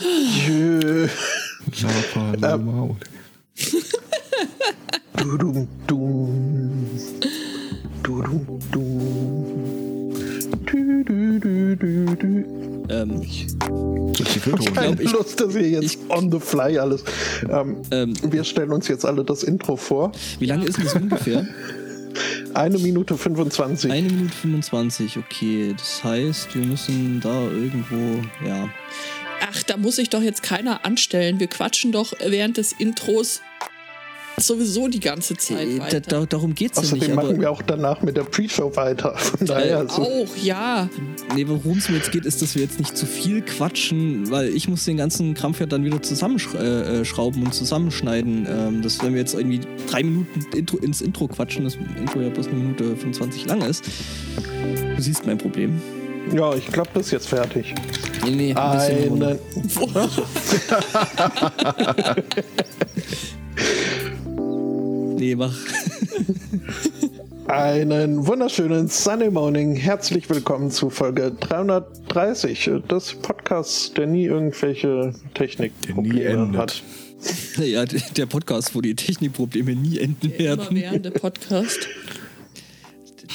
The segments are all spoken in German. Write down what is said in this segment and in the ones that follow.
Jö. Lapa, Lama. Dudum, dum. Dudum, dum. Dü, dü, dü, dü, dü. Ähm, Das ist die Viertelrunde. Keine glaub, ich- Lust, dass wir jetzt on the fly alles. Ähm, ähm, wir stellen uns jetzt alle das Intro vor. wie lange ist das ungefähr? Eine Minute 25. Eine Minute 25, okay. Das heißt, wir müssen da irgendwo, ja. Ach, da muss sich doch jetzt keiner anstellen. Wir quatschen doch während des Intros sowieso die ganze Zeit Äh, Da, weiter. da, darum geht's ja Außerdem nicht. machen Aber wir auch danach mit der Pre-Show weiter. Von daher, also, Auch, ja. nee, worum es mir jetzt geht, ist, dass wir jetzt nicht zu viel quatschen, weil ich muss den ganzen Krampf ja dann wieder zusammenschrauben äh, und zusammenschneiden. Ähm, dass wenn wir jetzt irgendwie drei Minuten Intro, ins Intro quatschen, das Intro ja bloß eine Minute 25 lang ist. Du siehst mein Problem. Ja, ich glaube, das ist jetzt fertig. Nee, nee, ein Eine, Nee, mach. einen wunderschönen Sunday Morning. Herzlich willkommen zu Folge 330 des Podcasts, der nie irgendwelche Der Technikprobleme hat. Ja, der Podcast, wo die Technikprobleme nie enden Der werden. immerwährende Podcast.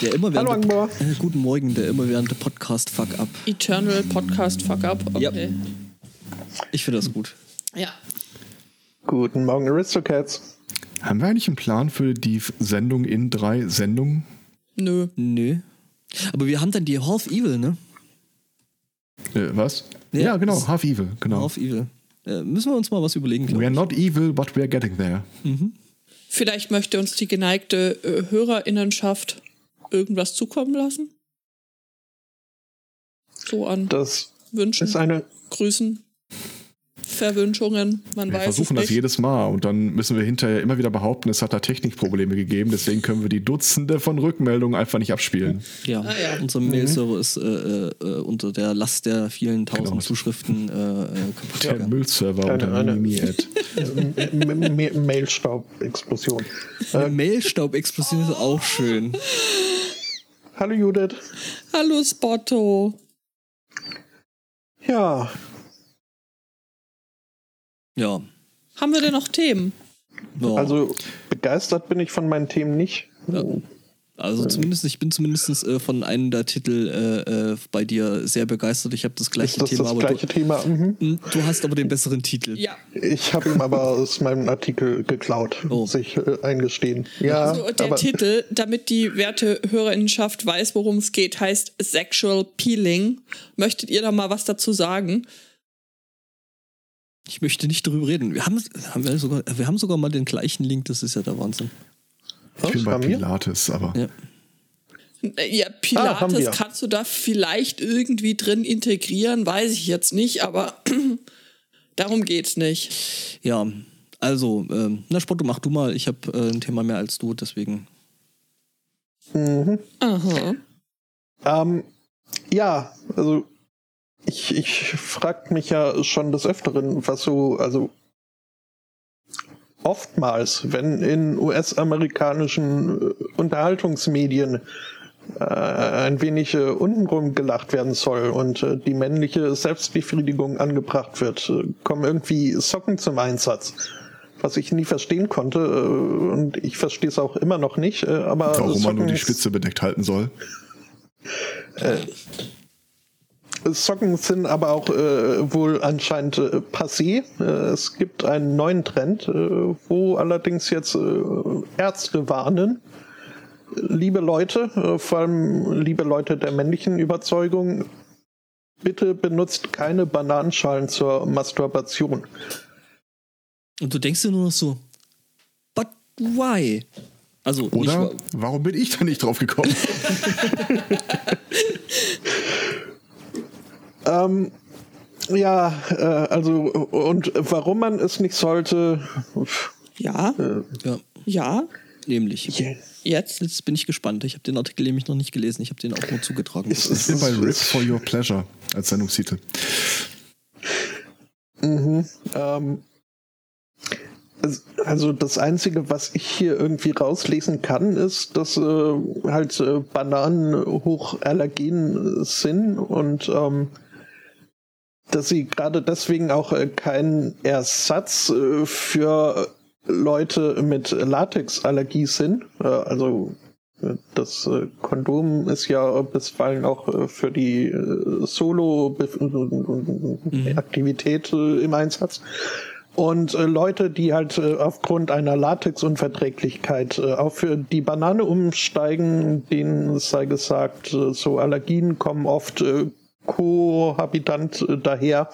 Der immerwährende, Hallo, Angbor. Äh, guten Morgen, der immerwährende Podcast Fuck Up. Eternal Podcast Fuck Up. Ja. Okay. Ich finde das gut. Ja. Guten Morgen, Aristocats. Haben wir eigentlich einen Plan für die Sendung in drei Sendungen? Nö. Nö. Aber wir haben dann die Half Evil, ne? Äh, was? Ja, Ja, genau, Half Evil, genau. Half Evil. Äh, müssen wir uns mal was überlegen, We glaube are ich. not evil, but we are getting there. Vielleicht möchte uns die geneigte äh, Hörerinnenschaft irgendwas zukommen lassen. So an Das Wünschen, eine. Grüßen, Verwünschungen. Man Wir weiß versuchen das nicht. jedes Mal und dann müssen wir hinterher immer wieder behaupten, es hat da Technikprobleme gegeben, deswegen können wir die Dutzende von Rückmeldungen einfach nicht abspielen. Ja, Ah, ja. unser Mail-Server ist äh, äh, unter der Last der vielen tausend Genau. Zuschriften äh, äh, kaputt Der gegangen. Müllserver Eine- unter eine- Mailstaub-Explosion. Mailstaubexplosion ist auch schön. Hallo Judith. Hallo Spotto. Ja, Ja. Haben wir denn noch Themen? ja. also begeistert bin ich von meinen Themen nicht. Ja. Also zumindest, ich bin zumindest äh, von einem der Titel äh, äh, bei dir sehr begeistert. Ich habe das gleiche Ist das Thema, das aber gleiche Thema? Mhm. du, du hast aber den besseren Titel. Ja. Ich habe ihm aber aus meinem Artikel geklaut, Oh. muss ich äh, eingestehen. Ja, Also der aber Titel, damit die werte Hörerinnenschaft weiß, worum es geht, heißt Sexual Peeling. Möchtet ihr da mal was dazu sagen? Ich möchte nicht darüber reden. Wir haben, haben wir, sogar, wir haben sogar mal den gleichen Link, das ist ja der Wahnsinn. Ich bin Was, bei? Pilates, aber Ja. Ja, Ah, Pilates wir. kannst du da vielleicht irgendwie drin integrieren, weiß ich jetzt nicht, aber darum geht's nicht. Ja, also, ähm, na Spotto, mach du mal. Ich habe äh, ein Thema mehr als du, deswegen. Mhm. Aha. Ähm, ja, also ich, ich frag mich ja schon des Öfteren, was so, also oftmals, wenn in US-amerikanischen äh, Unterhaltungsmedien äh, ein wenig äh, untenrum gelacht werden soll und äh, die männliche Selbstbefriedigung angebracht wird, äh, kommen irgendwie Socken zum Einsatz. Was ich nie verstehen konnte äh, und ich verstehe es auch immer noch nicht, äh, aber warum man nur die Socken- Spitze bedeckt halten soll. Socken sind aber auch äh, wohl anscheinend äh, passé. Äh, es gibt einen neuen Trend, äh, wo allerdings jetzt äh, Ärzte warnen. Liebe Leute, äh, vor allem liebe Leute der männlichen Überzeugung, bitte benutzt keine Bananenschalen zur Masturbation. Und du denkst dir nur noch so, but why? Also, Oder nicht, warum bin ich da nicht drauf gekommen? Ähm, ja, äh, also und warum man es nicht sollte, Ja, ja, ja, nämlich. jetzt. Jetzt bin ich gespannt. Ich habe den Artikel nämlich noch nicht gelesen. Ich habe den auch nur zugetragen. ist, Ich bin bei Rip for Your Pleasure als Sendungstitel. Mhm, ähm, es- also das Einzige, was ich hier irgendwie rauslesen kann, ist, dass äh, halt äh, Bananen hoch allergen sind und ähm, dass sie gerade deswegen auch äh, kein Ersatz äh, für Leute mit Latexallergie sind. Äh, also das Kondom ist ja bisweilen auch für die Solo-Aktivität im Einsatz. Und Leute, die halt aufgrund einer Latexunverträglichkeit äh, auf die Banane umsteigen, denen sei gesagt, so Allergien kommen oft kohabitant äh, daher.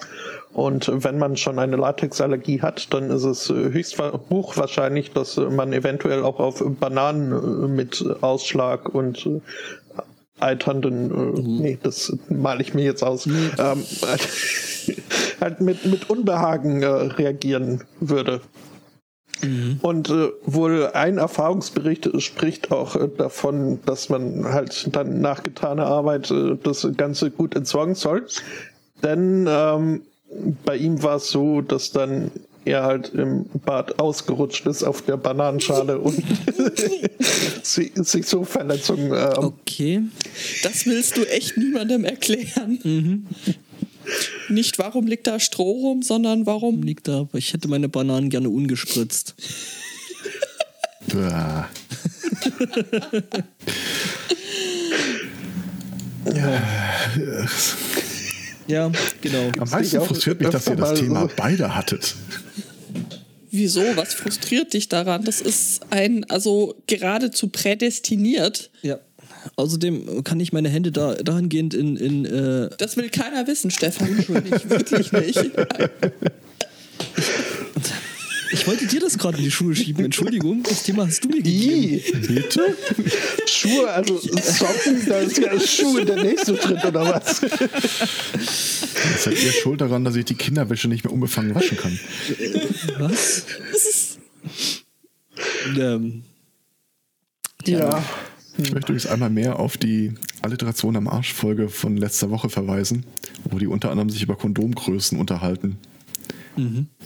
Und wenn man schon eine Latexallergie hat, dann ist es äh, höchst hochwahrscheinlich, dass äh, man eventuell auch auf Bananen mit Ausschlag und alternden, äh, Mhm. nee, das male ich mir jetzt aus, ähm, halt mit, mit Unbehagen äh, reagieren würde. Und äh, wohl ein Erfahrungsbericht spricht auch äh, davon, dass man halt dann nach getaner Arbeit äh, das Ganze gut entsorgen soll. Denn ähm, bei ihm war es so, dass dann er halt im Bad ausgerutscht ist auf der Bananenschale und sich so Verletzungen ähm, Okay. Das willst du echt niemandem erklären. Nicht, warum liegt da Stroh rum, sondern warum. Liegt da, ich hätte meine Bananen gerne ungespritzt. Bäh. Ja, genau. Am meisten frustriert mich, dass ihr das Thema so- beide hattet. Wieso? Was frustriert dich daran? Das ist ein, also geradezu prädestiniert. Ja. Außerdem kann ich meine Hände da dahingehend in, in äh, Das will keiner wissen, Stefan. Entschuldig, wirklich nicht. Ich wollte dir das gerade in die Schuhe schieben. Entschuldigung, das Thema hast du mir gegeben. I, Bitte? Schuhe, also Socken, da ist ja Schuhe der nächste Schritt oder was? Seid ihr schuld daran, dass ich die Kinderwäsche nicht mehr unbefangen waschen kann? Was? ähm, Ja. Ich möchte übrigens einmal mehr auf die Alliteration am Arsch-Folge von letzter Woche verweisen, wo die unter anderem sich über Kondomgrößen unterhalten.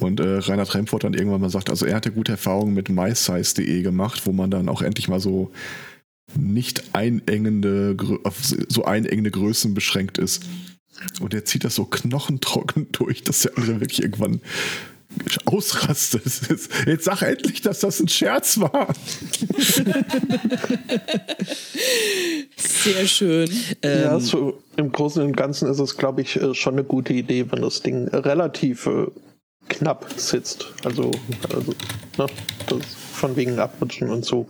Und äh, Reinhard Remford dann irgendwann mal sagt, also er hatte gute Erfahrungen mit mysize.de gemacht, wo man dann auch endlich mal so nicht einengende, auf so einengende Größen beschränkt ist. Und er zieht das so knochentrocken durch, dass der andere wirklich irgendwann ausrastet. Jetzt sag endlich, dass das ein Scherz war. Sehr schön. ja, so im Großen und Ganzen ist es, glaube ich, äh, schon eine gute Idee, wenn das Ding relativ äh, knapp sitzt. Also, also ne, das von wegen Abrutschen und so.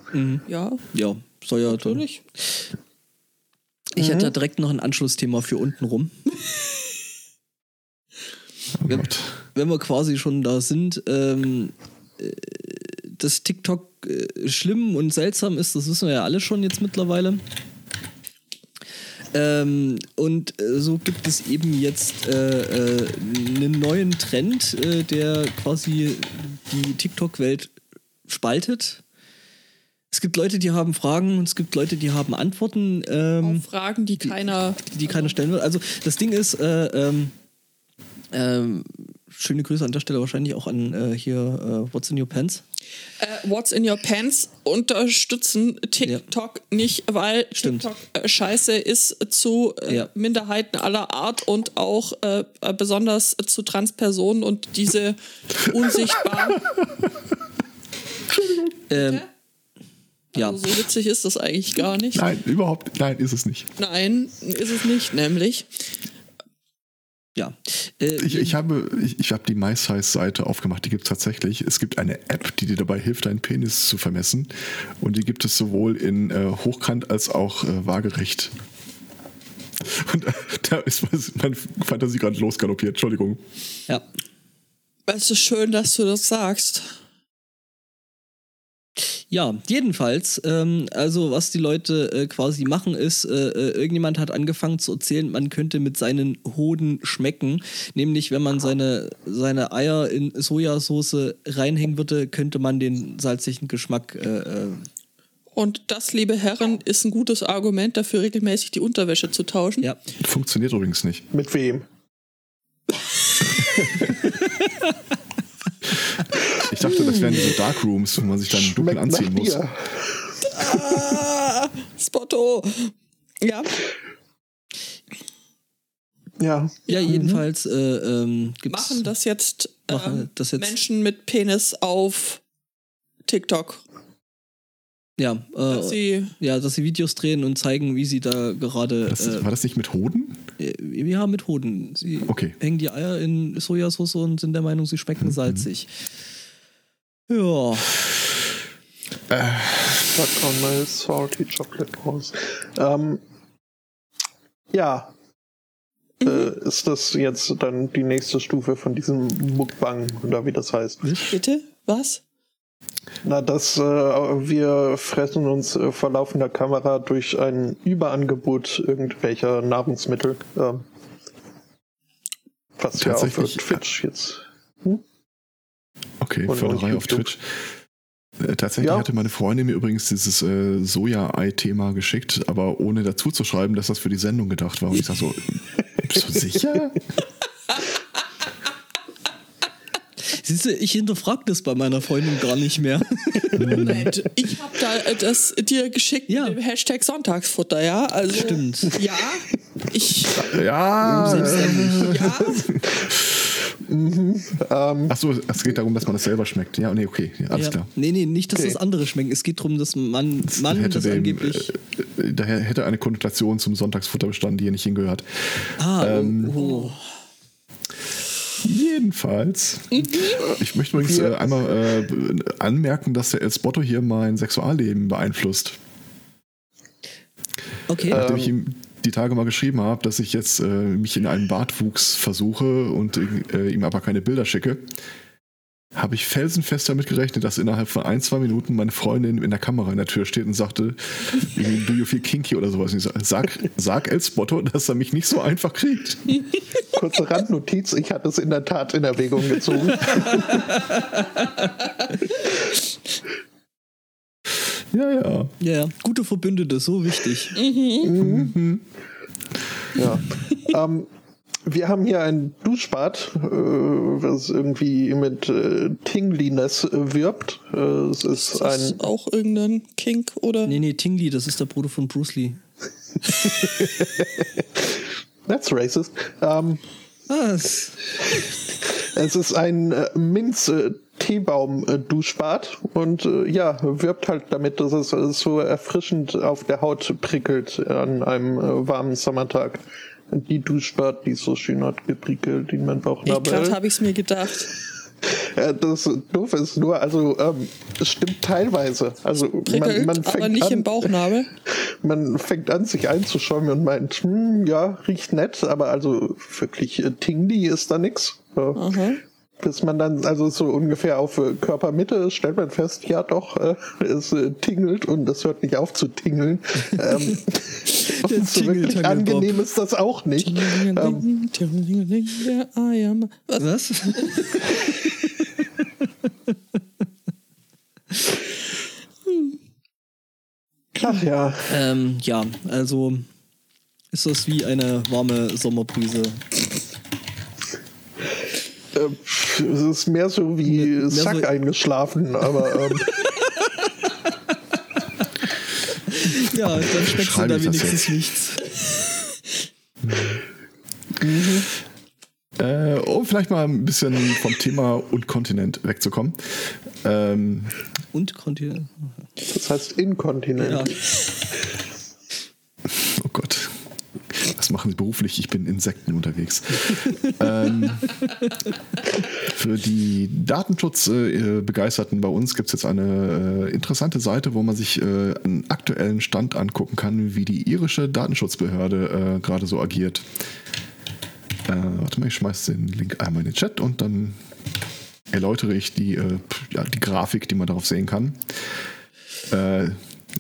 Ja, ja, soll ja dann. natürlich. Ich hätte da direkt noch ein Anschlussthema für unten rum. Oh Wenn, wir quasi schon da sind, ähm, äh, dass TikTok äh, schlimm und seltsam ist, das wissen wir ja alle schon jetzt mittlerweile. Ähm, und äh, so gibt es eben jetzt äh, äh, einen neuen Trend, äh, der quasi die TikTok-Welt spaltet. Es gibt Leute, die haben Fragen und es gibt Leute, die haben Antworten. Ähm, Fragen, die keiner. die keiner stellen will. Also das Ding ist, äh, ähm, ähm, schöne Grüße an der Stelle wahrscheinlich auch an äh, hier äh, What's in Your Pants. Äh, What's in Your Pants unterstützen TikTok nicht, weil Stimmt. TikTok äh, scheiße ist zu äh, Ja. Minderheiten aller Art und auch äh, besonders zu Transpersonen und diese unsichtbar. Ähm, ja, Also so witzig ist das eigentlich gar nicht. Nein, überhaupt, nein, ist es nicht. Nein, ist es nicht, nämlich. Ja. Äh, Ich, ich habe, ich, ich habe die MySize-Seite aufgemacht, die gibt es tatsächlich. Es gibt eine App, die dir dabei hilft, deinen Penis zu vermessen. Und die gibt es sowohl in äh, hochkant als auch äh, waagerecht. Und da ist meine Fantasie gerade losgaloppiert, Entschuldigung. ja. Es ist schön, dass du das sagst. Ja, jedenfalls, ähm, also was die Leute äh, quasi machen ist, äh, äh, irgendjemand hat angefangen zu erzählen, man könnte mit seinen Hoden schmecken. Nämlich, wenn man seine, seine Eier in Sojasauce reinhängen würde, könnte man den salzigen Geschmack äh, äh, Und das, liebe Herren, ist ein gutes Argument dafür, regelmäßig die Unterwäsche zu tauschen. ja. Funktioniert übrigens nicht. Mit wem? Ich dachte, das wären diese Darkrooms, wo man sich dann dunkel anziehen nach muss. Ah, Spotto. Ja, Ja. Ja, jedenfalls äh, ähm, gibt's Machen das jetzt, Machen ähm, das jetzt- Menschen mit Penis auf TikTok. ja, Dass äh, sie ja, dass sie Videos drehen und zeigen, wie sie da gerade Das, äh, war das nicht mit Hoden? äh, ja mit Hoden. Sie Okay. hängen die Eier in Sojasauce und sind der Meinung, sie schmecken salzig. Ja, Suck on my salty chocolate balls. Ähm, ja. Äh, ist das jetzt dann die nächste Stufe von diesem Mukbang oder wie das heißt? bitte was? Na, dass äh, wir fressen uns äh, vor laufender Kamera durch ein Überangebot irgendwelcher Nahrungsmittel. Ähm, was ja auf Tatsächlich- Twitch jetzt. Okay, Und- Förderei und auf. Twitch. Äh, Tatsächlich Ja. hatte meine Freundin mir übrigens dieses äh, Soja-Ei-Thema geschickt, aber ohne dazu zu schreiben, dass das für die Sendung gedacht war. Und ich sag so, bist du sicher? siehst du, ich hinterfrage das bei meiner Freundin gar nicht mehr. Moment, ich habe da äh, das dir geschickt Ja. mit dem Hashtag Sonntagsfutter, ja? Also, Stimmt. Ja, ich, Ja. Selbstständig. ja, Achso, es geht darum, dass man das selber schmeckt. Ja, nee, okay, ja, alles ja. klar. Nee, nee, nicht, dass Okay. das andere schmecken. Es geht darum, dass man, man hätte das dem, angeblich. äh, daher hätte eine Konnotation zum Sonntagsfutter bestanden, die hier nicht hingehört. ah, ähm, oh, oh. Jedenfalls. Ich möchte übrigens äh, einmal äh, anmerken, dass der El Spotto hier mein Sexualleben beeinflusst. Okay. Nachdem ich ihm die Tage mal geschrieben habe, dass ich jetzt äh, mich in einen Bartwuchs versuche und äh, ihm aber keine Bilder schicke, habe ich felsenfest damit gerechnet, dass innerhalb von ein, zwei Minuten meine Freundin in der Kamera in der Tür steht und sagte, do you feel kinky oder sowas. Ich sag, sag, sag El Spotto, dass er mich nicht so einfach kriegt. Kurze Randnotiz, ich hatte es in der Tat in Erwägung gezogen. Ja, ja. ja. Gute Verbündete, so wichtig. Ja. ähm, wir haben hier ein Duschbad, äh, was irgendwie mit äh, Tingliness äh, wirbt. Äh, es ist ist ein das auch irgendein Kink oder? Nee, nee, Tingli, das ist der Bruder von Bruce Lee. That's racist. Ähm, Was? es ist ein äh, Minz-Teebaum-Duschbad und äh, ja, wirbt halt damit, dass es äh, so erfrischend auf der Haut prickelt an einem äh, warmen Sommertag. Die Duschbad, die so schön hat geprickelt in mein Ich gerade Bauchnabel. habe ich es mir gedacht. Äh, das Doofe ist nur, also ähm, es stimmt teilweise. Also man, Prickelt, man aber fängt nicht an, im Bauchnabel. man fängt an, sich einzuschäumen und meint, hm, ja, riecht nett, aber also wirklich äh, Tingli ist da nix. Aha. Bis man dann also so ungefähr auf äh, Körpermitte stellt man fest, ja doch, äh, es äh, tingelt und es hört nicht auf zu tingeln. ähm, und so wirklich Tingeltangel-Bob. angenehm ist das auch nicht. Ähm. Was? Was? ach ja, ähm, ja, also ist das wie eine warme Sommerbrise. Äh, es ist mehr so wie Mehr Sack so- eingeschlafen, aber ähm, Ja, dann schmeckt Schreibe da wenigstens nichts. Äh, um vielleicht mal ein bisschen vom Thema und Kontinent wegzukommen. Ähm, Und Kontinent. das heißt Inkontinent. Ja. oh Gott. Was machen Sie beruflich? Ich bin Insekten unterwegs. ähm, für die Datenschutzbegeisterten bei uns gibt es jetzt eine äh, interessante Seite, wo man sich äh, einen aktuellen Stand angucken kann, wie die irische Datenschutzbehörde äh, gerade so agiert. Äh, warte mal, ich schmeiß den Link einmal in den Chat und dann erläutere ich die, ja, die Grafik, die man darauf sehen kann. Äh,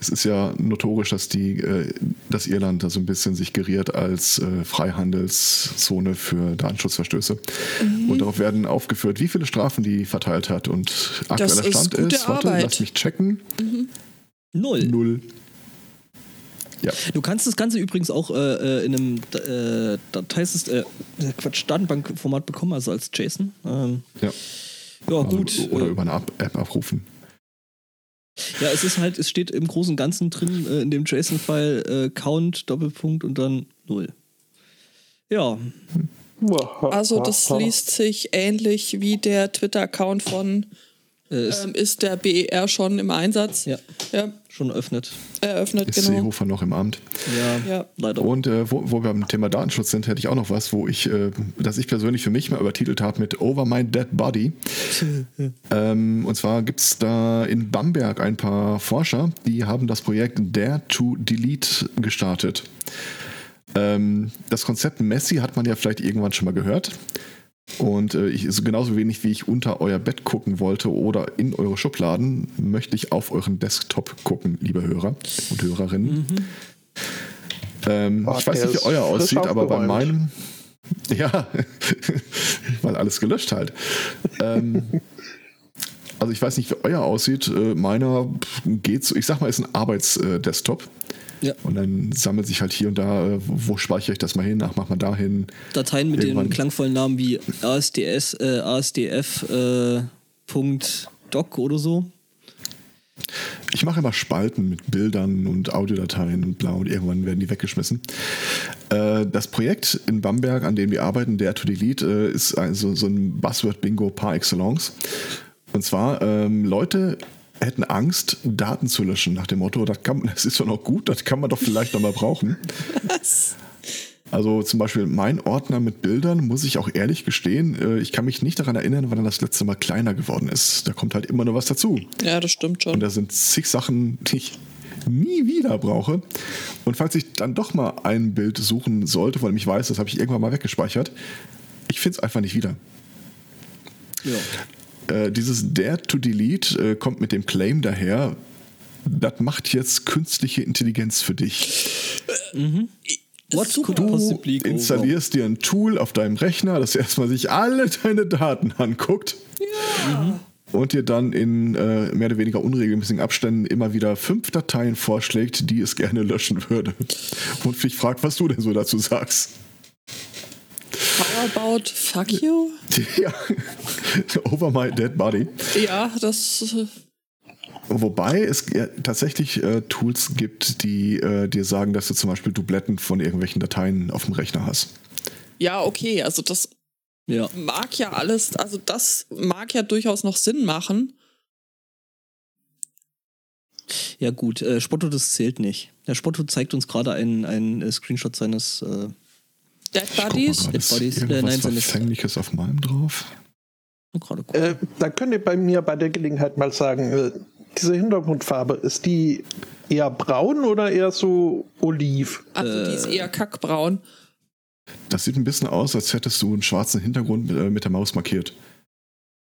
es ist ja notorisch, dass die, äh, dass Irland da so ein bisschen sich geriert als äh, Freihandelszone für Datenschutzverstöße. Und darauf werden aufgeführt, wie viele Strafen die verteilt hat. Und aktueller ist Stand gute ist, warte, lass mich checken. Null. Null. Ja. Du kannst das Ganze übrigens auch äh, äh, in einem äh, Dateisys- äh, Quatsch, Datenbankformat bekommen, also als JSON. Ähm, ja. ja, gut. Oder äh, über eine App App abrufen. Ja, es ist halt, es steht im Großen und Ganzen drin äh, in dem JSON-File äh, Count, Doppelpunkt und dann null. Ja. Also das liest sich ähnlich wie der Twitter-Account von ist, ähm, ist der BER schon im Einsatz. ja, Ja, schon eröffnet. eröffnet, Ist genau. Seehofer noch im Amt? Ja, Ja. leider. Und äh, wo, wo wir beim Thema Datenschutz sind, hätte ich auch noch was, wo ich, äh, das ich persönlich für mich mal übertitelt habe mit Over My Dead Body. ähm, und zwar gibt es da in Bamberg ein paar Forscher, die haben das Projekt Dare to Delete gestartet. Ähm, das Konzept Messi hat man ja vielleicht irgendwann schon mal gehört. Und äh, ich, ist genauso wenig wie ich unter euer Bett gucken wollte oder in eure Schubladen, möchte ich auf euren Desktop gucken, liebe Hörer und Hörerinnen. Ähm, Oh, ich weiß nicht, wie euer aussieht, aber bei meinem. Ja, weil alles gelöscht halt. ähm, also ich weiß nicht, wie euer aussieht. Äh, meiner so, ich sag mal, ist ein Arbeitsdesktop. Ja. Und dann sammelt sich halt hier und da, äh, wo speichere ich das mal hin? Ach, mach mal dahin. Dateien mit Irgendwann. den klangvollen Namen wie ASDS, äh, ASDF, äh, Punkt Doc oder so. Ich mache immer Spalten mit Bildern und Audiodateien und bla und irgendwann werden die weggeschmissen. Äh, das Projekt in Bamberg, an dem wir arbeiten, Dare to Delete, äh, ist also so ein Buzzword-Bingo par excellence. Und zwar, ähm, Leute hätten Angst, Daten zu löschen, nach dem Motto, das, kann, das ist doch noch gut, das kann man doch vielleicht noch mal brauchen. Also zum Beispiel mein Ordner mit Bildern, muss ich auch ehrlich gestehen, äh, ich kann mich nicht daran erinnern, wann er das letzte Mal kleiner geworden ist. Da kommt halt immer nur was dazu. Ja, das stimmt schon. Und da sind zig Sachen, die ich nie wieder brauche. Und falls ich dann doch mal ein Bild suchen sollte, weil ich weiß, das habe ich irgendwann mal weggespeichert, ich finde es einfach nicht wieder. Ja. Äh, dieses Dare to Delete äh, kommt mit dem Claim daher, das macht jetzt künstliche Intelligenz für dich. What could possibly Du go installierst dir ein Tool auf deinem Rechner, das erstmal sich alle deine Daten anguckt. Und dir dann in äh, mehr oder weniger unregelmäßigen Abständen immer wieder fünf Dateien vorschlägt, die es gerne löschen würde. Und dich fragt, was du denn so dazu sagst. How about fuck you? Ja, over my dead body. Ja, das. äh, Wobei es ja tatsächlich äh, Tools gibt, die äh, dir sagen, dass du zum Beispiel Dubletten von irgendwelchen Dateien auf dem Rechner hast. Ja, okay, also das Ja. mag ja alles, also das mag ja durchaus noch Sinn machen. Ja, gut, äh, Spotto, das zählt nicht. Der Spotto zeigt uns gerade einen, einen äh, Screenshot seines. Äh, Dead Buddies. Dead ist Bodies, äh, irgendwas nein, seines- Verfängliches auf meinem drauf? gerade gucken. Äh, da könnt ihr bei mir bei der Gelegenheit mal sagen, äh, diese Hintergrundfarbe, ist die eher braun oder eher so oliv? Also die ist eher kackbraun. Das sieht ein bisschen aus, als hättest du einen schwarzen Hintergrund mit, äh, mit der Maus markiert.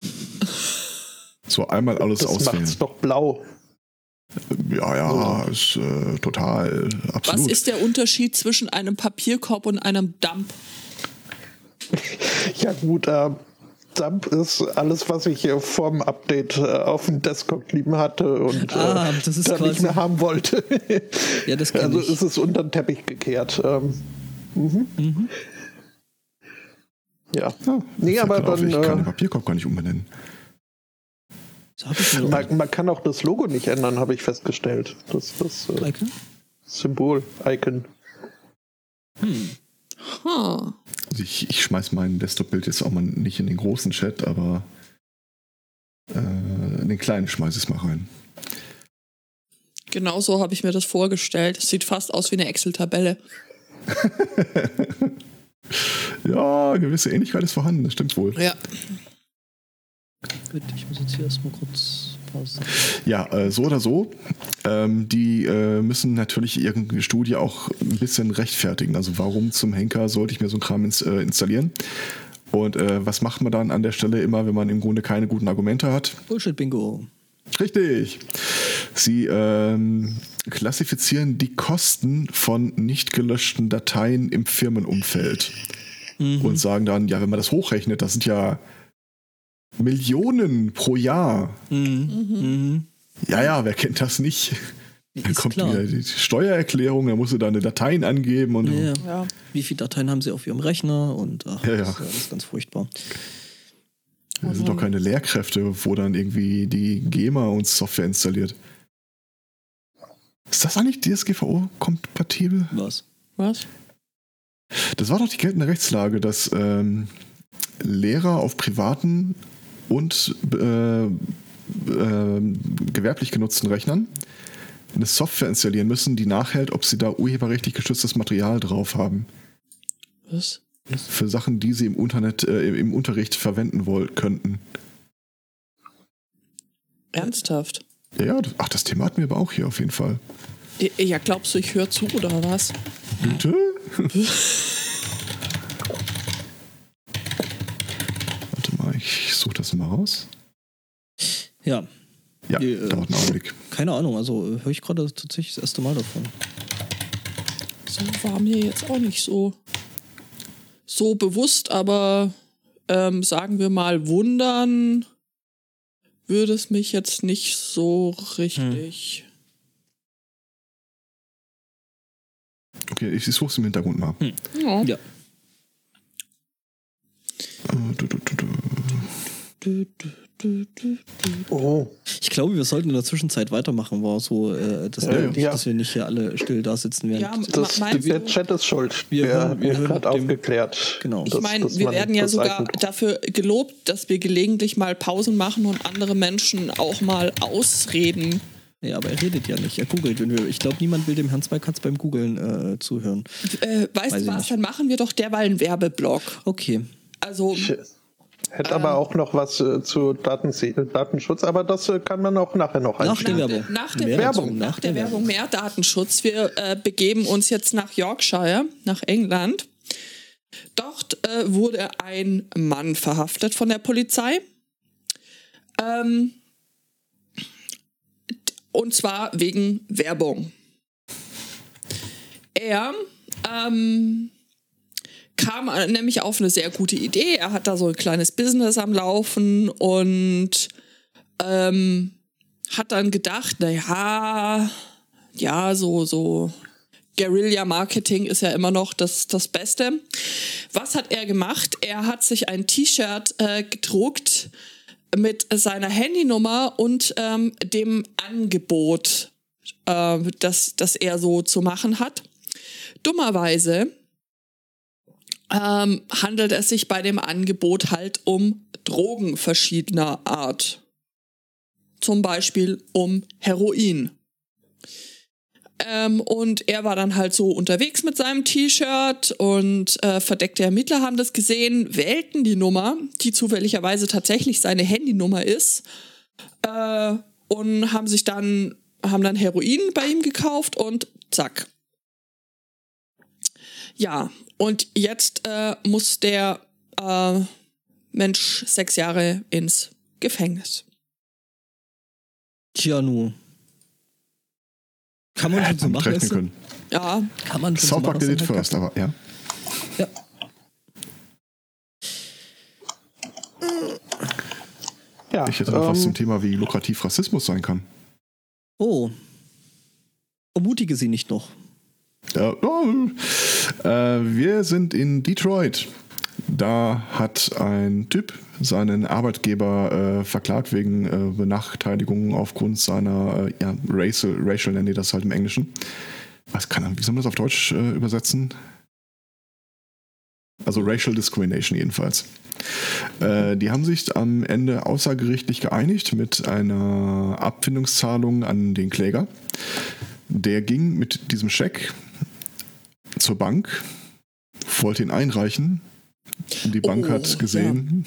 So einmal alles Das auswählen. macht's doch blau. Ja, ja, ist äh, total, Was absolut. ist der Unterschied zwischen einem Papierkorb und einem Dump? Ja gut, äh, Dump ist alles, was ich äh, vorm Update äh, auf dem Desktop lieben hatte und Ah, äh, das ist dann nicht mehr haben wollte. Ja, das Also ich. ist es unter den Teppich gekehrt. Ähm, mhm. Ja. Ja, Nee, aber dann, ich kann äh, den Papierkorb gar nicht umbenennen. So hab ich mir Man, man kann auch das Logo nicht ändern, habe ich festgestellt. Das, das äh, Icon? Symbol, Icon. Hm. Huh. Ich, ich schmeiß mein Desktop-Bild jetzt auch mal nicht in den großen Chat, aber äh, in den kleinen schmeiß ich es mal rein. Genau so habe ich mir das vorgestellt. Es sieht fast aus wie eine Excel-Tabelle. Ja, gewisse Ähnlichkeit ist vorhanden, das stimmt wohl. Ja. Gut, ich muss jetzt hier erstmal kurz Pause. Ja, äh, so oder so. Ähm, die äh, müssen natürlich ihre Studie auch ein bisschen rechtfertigen. Also warum zum Henker sollte ich mir so ein Kram ins, äh, installieren? Und äh, was macht man dann an der Stelle immer, wenn man im Grunde keine guten Argumente hat? Bullshit-Bingo. Richtig. Sie ähm, klassifizieren die Kosten von nicht gelöschten Dateien im Firmenumfeld und sagen dann, ja, wenn man das hochrechnet, das sind ja Millionen pro Jahr. Mhm. Mhm. Ja, ja, wer kennt das nicht? Dann Ist kommt klar. wieder die Steuererklärung, da musst du deine Dateien angeben und Ja, ja. Ja. Wie viele Dateien haben sie auf ihrem Rechner? Und ach, Ja, ja. das ist alles ganz furchtbar. das sind doch keine Lehrkräfte, wo dann irgendwie die GEMA uns Software installiert. Ist das eigentlich DSGVO-kompatibel? Was? Was? Das war doch die geltende Rechtslage, dass ähm, Lehrer auf privaten und äh, äh, gewerblich genutzten Rechnern eine Software installieren müssen, die nachhält, ob sie da urheberrechtlich geschütztes Material drauf haben. Was? Für Sachen, die sie im Internet, äh, im Unterricht verwenden wollen könnten. Ernsthaft? Ja, ach, das Thema hatten wir aber auch hier auf jeden Fall. Ja, glaubst du, ich höre zu oder was? Bitte? Warte mal, ich suche das mal raus. Ja, Ja, Die, äh, dauert einen Augenblick. keine Ahnung. Also äh, höre ich gerade tatsächlich das erste Mal davon. So war mir jetzt auch nicht so, so bewusst, aber ähm, sagen wir mal, wundern würde es mich jetzt nicht so richtig. Okay, ich suche es im Hintergrund mal. Ja. Ja. Äh, du, du, du, du, du, du. Oh, Ich glaube, wir sollten in der Zwischenzeit weitermachen, war so, äh, dass, Ja, wir, ja. dass wir nicht hier alle still da sitzen während. Ja, das, der Chat ist schuld. Wir Wir, hören- wir hören aufgeklärt. Genau. Ich meine, wir werden ja das sogar dafür gelobt, dass wir gelegentlich mal Pausen machen und andere Menschen auch mal ausreden. Ja, aber er redet ja nicht. Er googelt. Wenn wir, ich glaube, niemand will dem Herrn Zweikatz beim Googeln äh, zuhören. Äh, weißt Weiß du was? nicht. Dann machen wir doch derweil einen Werbeblock. Okay. Also, Ich hätte aber auch noch was äh, zu Datense Datenschutz, aber das äh, kann man auch nachher noch Nach der einstellen. Werbung. Nach der Werbung. dazu, nach der Werbung mehr Datenschutz. Wir äh, begeben uns jetzt nach Yorkshire, nach England. Dort äh, wurde ein Mann verhaftet von der Polizei. Ähm, und zwar wegen Werbung. Er ähm, kam äh, nämlich auf eine sehr gute Idee. Er hat da so ein kleines Business am Laufen und ähm, hat dann gedacht, naja, ja, so, so Guerilla-Marketing ist ja immer noch das, das Beste. Was hat er gemacht? Er hat sich ein T-Shirt äh, gedruckt mit seiner Handynummer und ähm, dem Angebot, äh, das, das er so zu machen hat. Dummerweise ähm, handelt es sich bei dem Angebot halt um Drogen verschiedener Art zum Beispiel um Heroin. Ähm, und er war dann halt so unterwegs mit seinem T-Shirt und äh, verdeckte Ermittler haben das gesehen, wählten die Nummer, die zufälligerweise tatsächlich seine Handynummer ist, äh, und haben sich dann, haben dann Heroin bei ihm gekauft und zack. Ja, und jetzt äh, muss der äh, Mensch sechs Jahre ins Gefängnis. Tja, nu. Kann man schon so machen. können. Ja, Kann man schon South so Park machen. did it ist halt first, aber ja. Ja. Ja, Ich hätte noch was ähm, zum Thema, wie lukrativ Rassismus sein kann. Oh. Ermutige sie nicht noch. Oh, äh, wir sind in Detroit. Da hat ein Typ seinen Arbeitgeber äh, verklagt wegen äh, Benachteiligung aufgrund seiner äh, ja, racial, racial nennen die das halt im Englischen. Was kann er, wie soll man das auf Deutsch äh, übersetzen? Also Racial Discrimination jedenfalls. Äh, die haben sich am Ende außergerichtlich geeinigt mit einer Abfindungszahlung an den Kläger. Der ging mit diesem Scheck zur Bank, wollte ihn einreichen. Und die Bank Oh, hat gesehen,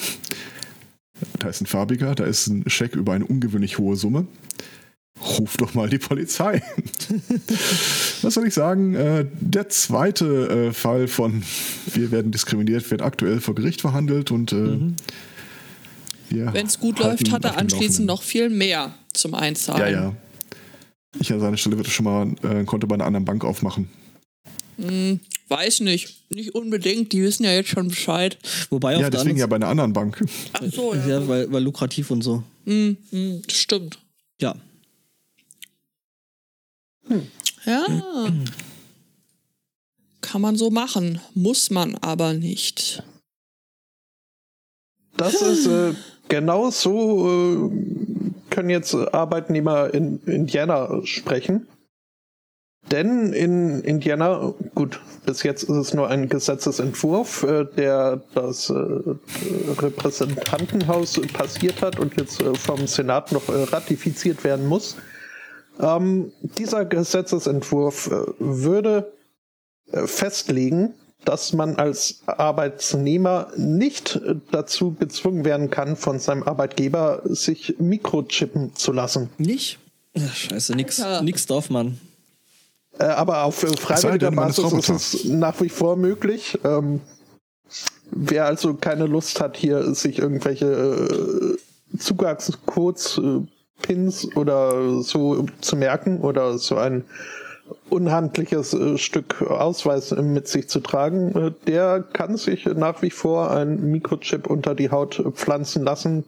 da ist ein farbiger, da ist ein Scheck über eine ungewöhnlich hohe Summe. Ruf doch mal die Polizei. Was soll ich sagen? Äh, der zweite äh, Fall von Wir werden diskriminiert wird aktuell vor Gericht verhandelt und äh, Mhm. wenn es gut läuft, hat er anschließend noch viel mehr zum Ja, Einzahlen. ja. Ich an seiner Stelle würde schon mal ein Konto bei einer anderen Bank aufmachen. Hm, weiß nicht. Nicht unbedingt. Die wissen ja jetzt schon Bescheid. Wobei auf Ja, deswegen ja bei einer anderen Bank. Ach so, ja. ja, weil, weil lukrativ und so. Hm, hm, das stimmt. Ja. Ja. Kann man so machen. Muss man aber nicht. Das ist äh, genau so, äh, können jetzt Arbeitnehmer in Indiana sprechen. Denn in Indiana, gut, bis jetzt ist es nur ein Gesetzesentwurf, äh, der das äh, Repräsentantenhaus passiert hat und jetzt äh, vom Senat noch äh, ratifiziert werden muss. Ähm, dieser Gesetzesentwurf äh, würde festlegen, dass man als Arbeitnehmer nicht dazu gezwungen werden kann, von seinem Arbeitgeber sich mikrochippen zu lassen. Nicht? Ach, scheiße, nix, nix darf man. Äh, aber auf freiwilliger denn, Basis ist es nach wie vor möglich. Ähm, wer also keine Lust hat, hier sich irgendwelche äh, Zugangscodes, äh, Pins oder so zu merken oder so ein unhandliches äh, Stück Ausweis mit sich zu tragen, äh, der kann sich nach wie vor ein Mikrochip unter die Haut pflanzen lassen,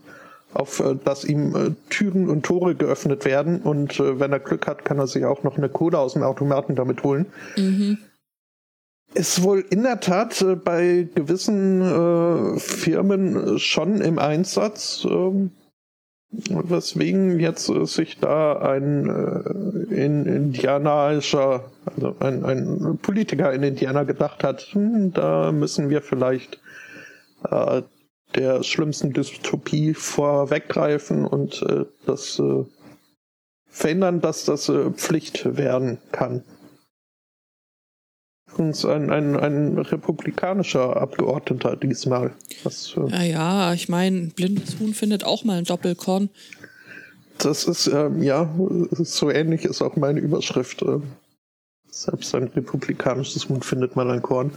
auf äh, das ihm äh, Türen und Tore geöffnet werden und äh, wenn er Glück hat, kann er sich auch noch eine Kohle aus dem Automaten damit holen. Ist wohl in der Tat bei gewissen Firmen schon im Einsatz, ähm, weswegen jetzt sich da ein in indianischer, also ein, ein Politiker in Indiana gedacht hat, hm, da müssen wir vielleicht der schlimmsten Dystopie vorweggreifen und äh, das äh, verhindern, dass das äh, Pflicht werden kann. Übrigens ein, ein, ein republikanischer Abgeordneter diesmal. Was, äh, Ja, ja, ich meine, blindes Huhn findet auch mal ein Doppelkorn. Das ist, ähm, ja, so ähnlich ist auch meine Überschrift. ähm, selbst ein republikanisches Huhn findet mal ein Korn.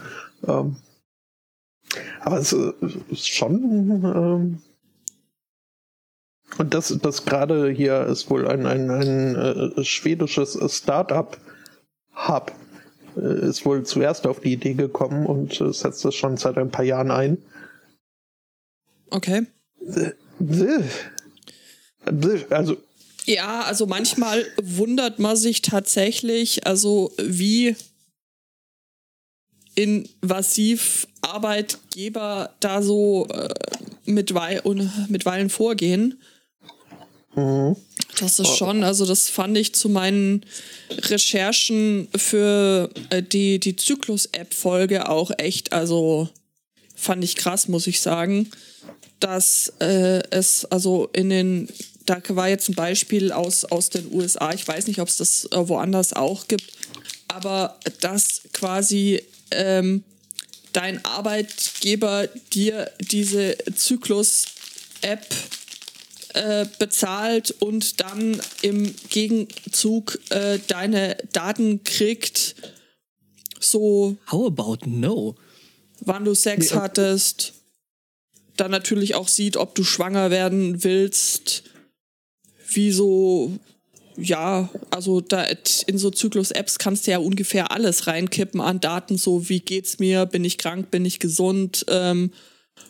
Ähm, aber es äh, ist schon. Ähm, und das, das gerade hier ist wohl ein, ein, ein äh, schwedisches Start-up-Hub. Äh, ist wohl zuerst auf die Idee gekommen und setzt das schon seit ein paar Jahren ein. Okay. Also, Ja, also manchmal wundert man sich tatsächlich, also wie invasiv Arbeitgeber da so äh, mit, Wei un- mitweilen vorgehen. mhm. Das ist schon, also das fand ich zu meinen Recherchen für äh, die, die Zyklus-App-Folge auch echt, also fand ich krass, muss ich sagen, dass äh, es also in den, da war jetzt ein Beispiel aus, aus den USA, ich weiß nicht, ob es das äh, woanders auch gibt, aber dass quasi ähm, dein Arbeitgeber dir diese Zyklus-App äh, bezahlt und dann im Gegenzug äh, deine Daten kriegt, so. How about no? wann du Sex Nee, hattest, dann natürlich auch sieht, ob du schwanger werden willst, wie so, ja, also da in so Zyklus-Apps kannst du ja ungefähr alles reinkippen an Daten, so wie geht's mir, bin ich krank, bin ich gesund ähm,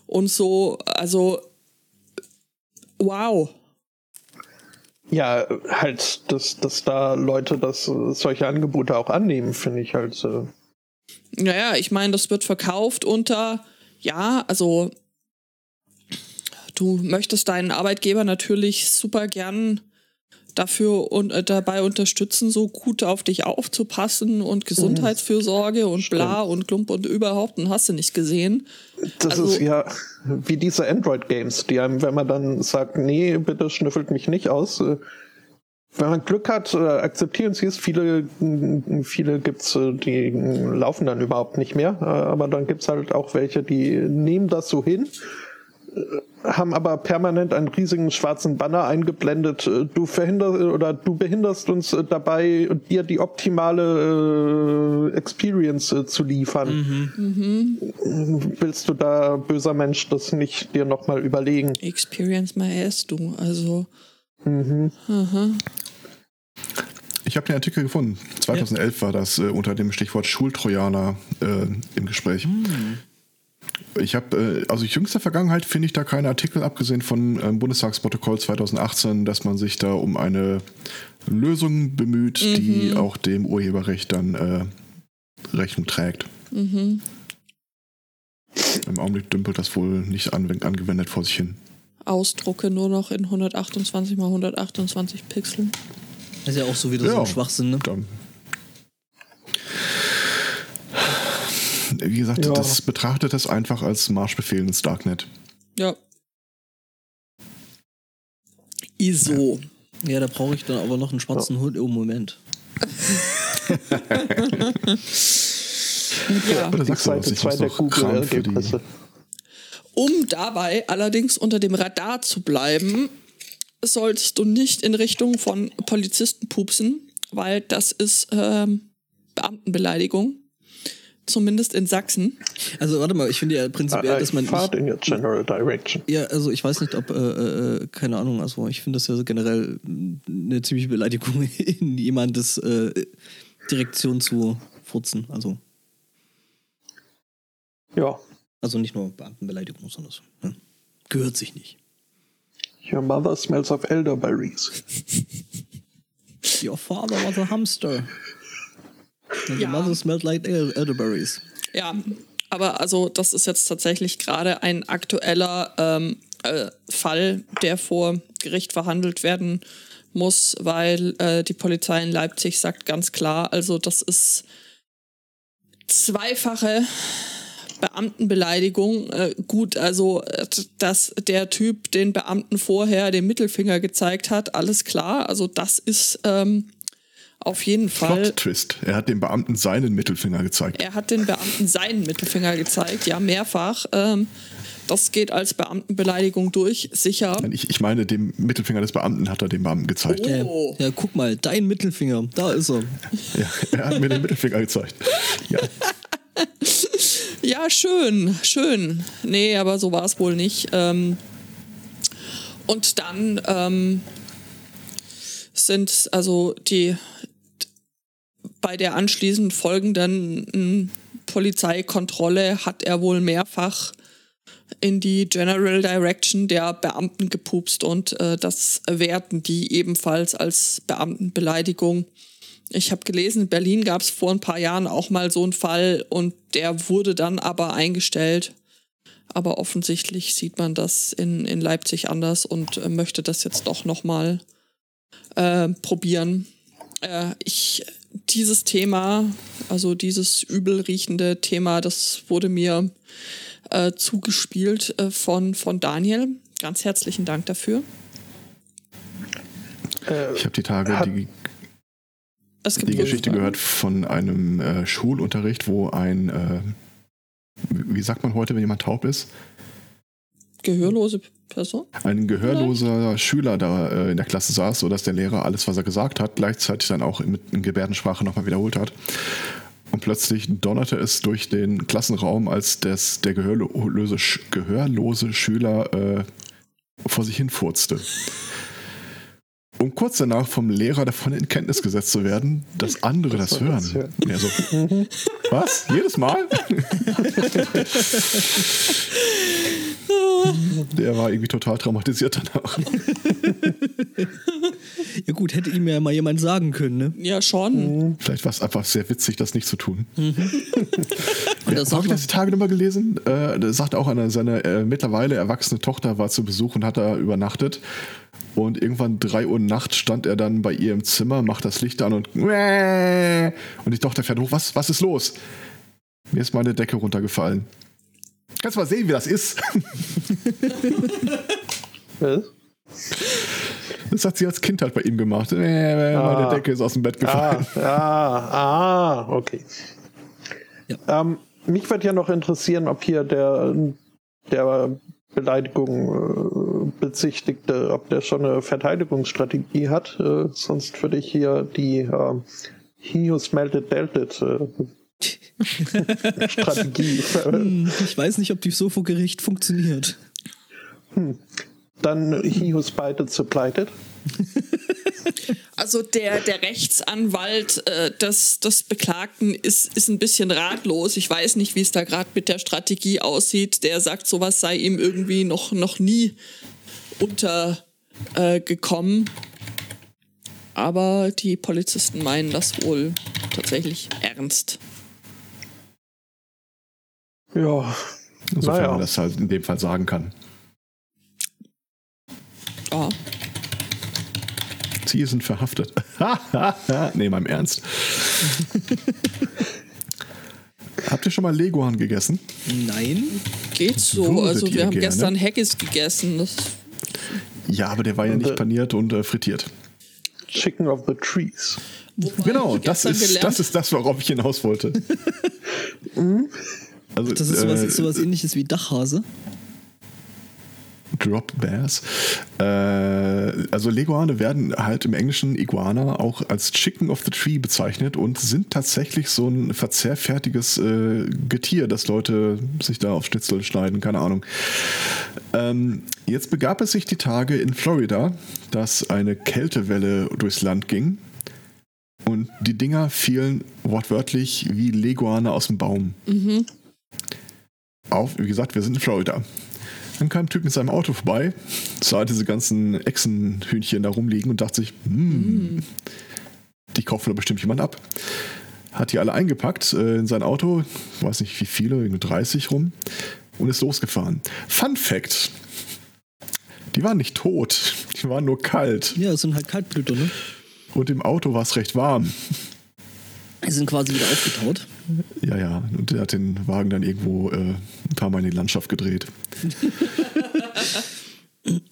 und so, also wow. Ja, halt, dass, dass da Leute das, solche Angebote auch annehmen, finde ich halt. Äh, Naja, ich meine, das wird verkauft unter, ja, also du möchtest deinen Arbeitgeber natürlich super gern dafür und äh, dabei unterstützen, so gut auf dich aufzupassen und Gesundheitsfürsorge und bla und Klump und überhaupt und hast du nicht gesehen. das Also- ist ja wie diese Android-Games, die einem, wenn man dann sagt, nee, bitte schnüffelt mich nicht aus. Äh, wenn man Glück hat, äh, akzeptieren sie es. Viele, mm, viele gibt's, äh, die laufen dann überhaupt nicht mehr. Äh, aber dann gibt's halt auch welche, die nehmen das so hin, äh, haben aber permanent einen riesigen schwarzen Banner eingeblendet. Äh, Du verhinderst oder du behinderst uns äh, dabei, dir die optimale äh, Experience äh, zu liefern. Willst du da, böser Mensch, das nicht dir nochmal überlegen? Experience my ass, du. Also, Ich habe den Artikel gefunden. 2011 war das äh, unter dem Stichwort Schultrojaner äh, im Gespräch. Ich habe, äh, also jüngster Vergangenheit finde ich da keine Artikel, abgesehen von ähm, Bundestagsprotokoll 2018, dass man sich da um eine Lösung bemüht, die auch dem Urheberrecht dann äh, Rechnung trägt. Im Augenblick dümpelt das wohl nicht angewendet vor sich hin. Ausdrucke nur noch in 128 mal 128 Pixeln. Das ist ja auch so wieder so Ja. ein Schwachsinn, ne? Dann wie gesagt, Ja. das betrachtet es einfach als Marschbefehl ins Darknet. Ja. ISO. Ja, da brauche ich dann aber noch einen schwarzen Hund. Oh, Moment. Ja. Die sagst du was, Seite ich 2 muss der doch Kram für die. Um dabei allerdings unter dem Radar zu bleiben, solltest du nicht in Richtung von Polizisten pupsen, weil das ist ähm, Beamtenbeleidigung. Zumindest in Sachsen. Also warte mal, ich finde ja prinzipiell, dass man nicht, in your general direction. ja, also ich weiß nicht, ob, äh, äh, keine Ahnung, also ich finde das ja so generell eine ziemliche Beleidigung, in jemandes äh, Direktion zu furzen. Also, Ja. also nicht nur Beamtenbeleidigung, sondern so, ne? gehört sich nicht. Your mother smells of elderberries. Your father was a hamster. Your mother smelled like el- elderberries. Ja, aber also das ist jetzt tatsächlich gerade ein aktueller ähm, äh, Fall, der vor Gericht verhandelt werden muss, weil äh, die Polizei in Leipzig sagt ganz klar, also das ist zweifache Beamtenbeleidigung. Äh, gut, also äh, dass der Typ den Beamten vorher den Mittelfinger gezeigt hat, alles klar. Also das ist ähm, auf jeden Fall. Plot Twist. Er hat dem Beamten seinen Mittelfinger gezeigt. Er hat den Beamten seinen Mittelfinger gezeigt, ja, mehrfach. Ähm, das geht als Beamtenbeleidigung durch, sicher. Ich, ich meine, dem Mittelfinger des Beamten hat er dem Beamten gezeigt. Oh. Ja, guck mal, dein Mittelfinger, da ist er. Ja, er hat mir den Mittelfinger gezeigt. Ja. Ja, schön, schön. Nee, aber so war es wohl nicht. Ähm, und dann ähm, sind also die bei der anschließend folgenden m, Polizeikontrolle hat er wohl mehrfach in die General Direction der Beamten gepupst und äh, das werten die ebenfalls als Beamtenbeleidigung. Ich habe gelesen, in Berlin gab es vor ein paar Jahren auch mal so einen Fall und der wurde dann aber eingestellt. Aber offensichtlich sieht man das in, in Leipzig anders und äh, möchte das jetzt doch nochmal äh, probieren. Äh, ich, dieses Thema, also dieses übel riechende Thema, das wurde mir äh, zugespielt äh, von, von Daniel. Ganz herzlichen Dank dafür. Äh, Ich habe die Tage Hat- die, Es gibt die Geschichte gehört von einem äh, Schulunterricht, wo ein, äh, wie sagt man heute, wenn jemand taub ist? Gehörlose Person? Ein gehörloser Schüler da äh, in der Klasse saß, sodass der Lehrer alles, was er gesagt hat, gleichzeitig dann auch mit in Gebärdensprache nochmal wiederholt hat. Und plötzlich donnerte es durch den Klassenraum, als das, der gehörlose, Sch- gehörlose Schüler äh, vor sich hin furzte. Um kurz danach vom Lehrer davon in Kenntnis gesetzt zu werden, dass andere das, soll das hören. hören? Ja, so, was? Jedes Mal? Der war irgendwie total traumatisiert danach. Ja gut, hätte ihm ja mal jemand sagen können, ne? Ja, schon. Vielleicht war es einfach sehr witzig, das nicht zu tun. Und Ja, das Habe ich das die Tage nochmal gelesen? Äh, da sagt auch eine, seine äh, mittlerweile erwachsene Tochter war zu Besuch und hat da übernachtet. Und irgendwann 3 Uhr Nacht stand er dann bei ihr im Zimmer, macht das Licht an und und die Tochter fährt hoch. Was, was ist los? Mir ist meine Decke runtergefallen. Kannst mal sehen, wie das ist. was? Das hat sie als Kind halt bei ihm gemacht. Äh, Meine Ah. Decke ist aus dem Bett Ah, gefallen. ah, ah, okay. Ähm, mich würde ja noch interessieren, ob hier der, der Beleidigung äh, Bezichtigte, ob der schon eine Verteidigungsstrategie hat. Äh, sonst würde ich hier die äh, He who smelled it dealt it äh, Strategie. Hm, Ich weiß nicht, ob die so vor Gericht funktioniert. Dann He who spied it supplied it. Also der, der Rechtsanwalt äh, des, des Beklagten ist, ist ein bisschen ratlos. Ich weiß nicht, wie es da gerade mit der Strategie aussieht. Der sagt, sowas sei ihm irgendwie noch, noch nie untergekommen. Äh. Aber die Polizisten meinen das wohl tatsächlich ernst. Ja, Insofern naja. man das halt in dem Fall sagen kann. Ja. Sie sind verhaftet. nee, mal im Ernst. Hab Habt ihr schon mal Leguan gegessen? Nein. Geht so. Würdet Also wir haben gerne? gestern Haggis gegessen. Das, Ja, aber der war ja nicht äh, paniert und äh, frittiert. Chicken of the Trees. wobei Genau, das ist, gelernt- das ist das, worauf ich hinaus wollte. also, Das ist sowas, äh, sowas ähnliches wie Dachhase. Drop Bears. Äh, also Leguane werden halt im Englischen Iguana auch als Chicken of the Tree bezeichnet und sind tatsächlich so ein verzehrfertiges äh, Getier, das Leute sich da auf Schnitzel schneiden, keine Ahnung. Ähm, jetzt begab es sich die Tage in Florida, dass eine Kältewelle durchs Land ging und die Dinger fielen wortwörtlich wie Leguane aus dem Baum. Auf, wie gesagt, wir sind in Florida. Dann kam ein Typ mit seinem Auto vorbei, sah diese ganzen Echsenhühnchen da rumliegen und dachte sich, hm, die kaufen da bestimmt jemand ab. Hat die alle eingepackt äh, in sein Auto, weiß nicht wie viele, irgendwie 30 rum, und ist losgefahren. Fun Fact: Die waren nicht tot, die waren nur kalt. Ja, das sind halt Kaltblüter, ne? Und im Auto war es recht warm. Die sind quasi wieder aufgetaut. Ja, ja. Und der hat den Wagen dann irgendwo äh, ein paar Mal in die Landschaft gedreht.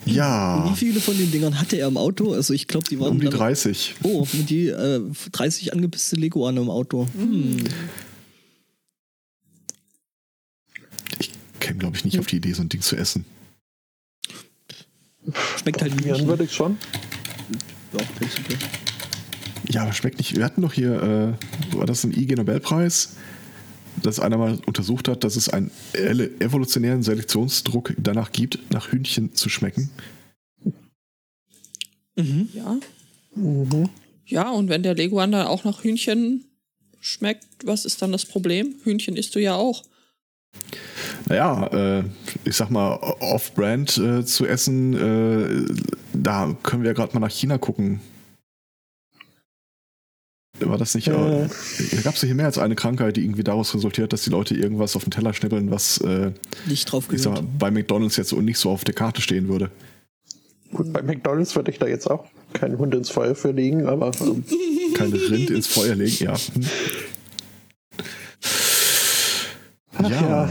ja, Wie viele von den Dingern hatte er im Auto? Also ich glaube, die waren um die dann- 30. Oh, die äh, 30 angepisste Leguane im Auto. Hm. Ich käme, glaube ich, nicht auf die Idee, so ein Ding zu essen. Schmeckt halt Probieren nicht. würde ich schon. Ja, prinzipiell. Ja, aber schmeckt nicht. Wir hatten doch hier, äh, war das ein IG Nobelpreis, dass einer mal untersucht hat, dass es einen evolutionären Selektionsdruck danach gibt, nach Hühnchen zu schmecken. Mhm. Ja. Mhm. Ja, und wenn der Leguan dann auch nach Hühnchen schmeckt, was ist dann das Problem? Hühnchen isst du ja auch. Naja, äh, ich sag mal, off-brand äh, zu essen, äh, da können wir ja gerade mal nach China gucken. War das nicht? Äh. Da gab es hier mehr als eine Krankheit, die irgendwie daraus resultiert, dass die Leute irgendwas auf den Teller schnippeln, was äh, Nicht drauf ich sag mal, bei McDonalds jetzt so nicht so auf der Karte stehen würde. Gut, bei McDonalds würde ich da jetzt auch keinen Hund ins Feuer für legen, aber ähm, Kein Rind ins Feuer legen, ja. Ach ja.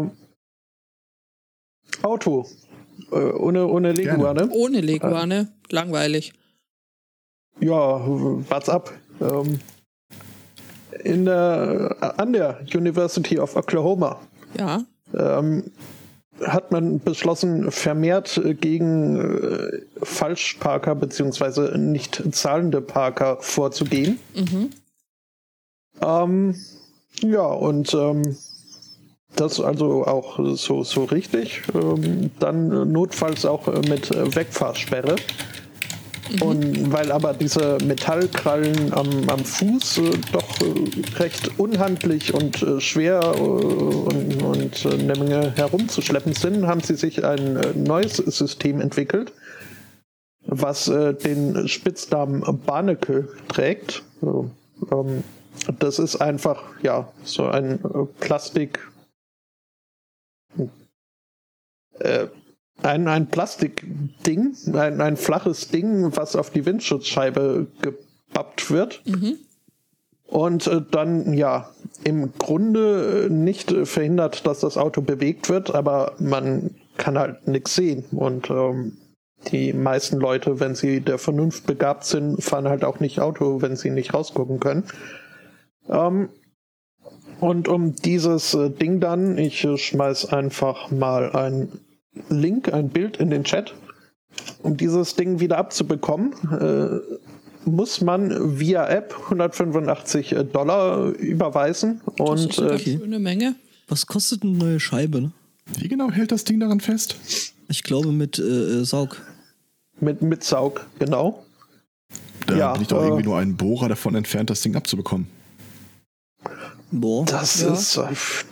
ähm, Auto. Äh, ohne, ohne Leguane. Ohne Leguane. Langweilig. Ja, what's up? Ähm, in der, äh, an der University of Oklahoma Ja. ähm, hat man beschlossen, vermehrt äh, gegen äh, Falschparker bzw. nicht zahlende Parker vorzugehen. Mhm. Ähm, ja, und ähm, das also auch so, so richtig. Ähm, dann äh, notfalls auch äh, mit äh, Wegfahrsperre. Und weil aber diese Metallkrallen am, am Fuß äh, doch äh, recht unhandlich und äh, schwer und, und eine Menge herumzuschleppen sind, haben sie sich ein neues System entwickelt, was den Spitznamen Barnacle trägt. Ähm, das ist einfach, ja, so ein Plastik. Äh, ein, ein Plastikding, ein, ein flaches Ding, was auf die Windschutzscheibe gebappt wird. Mhm. Und äh, dann, ja, im Grunde äh, nicht verhindert, dass das Auto bewegt wird, aber man kann halt nichts sehen. Und ähm, die meisten Leute, wenn sie der Vernunft begabt sind, fahren halt auch nicht Auto, wenn sie nicht rausgucken können. Ähm, und um dieses äh, Ding dann, ich äh, schmeiß einfach mal ein Link, ein Bild in den Chat, um dieses Ding wieder abzubekommen, äh, muss man via App 185 Dollar überweisen Das und ist eine äh, schöne Menge. Was kostet eine neue Scheibe, ne? Wie genau hält das Ding daran fest? Ich glaube mit äh, äh, Saug. mit, mit Saug, genau. Da Ja, bin ich doch äh, irgendwie nur einen Bohrer davon entfernt, das Ding abzubekommen. Boah. Das Ja. ist, äh,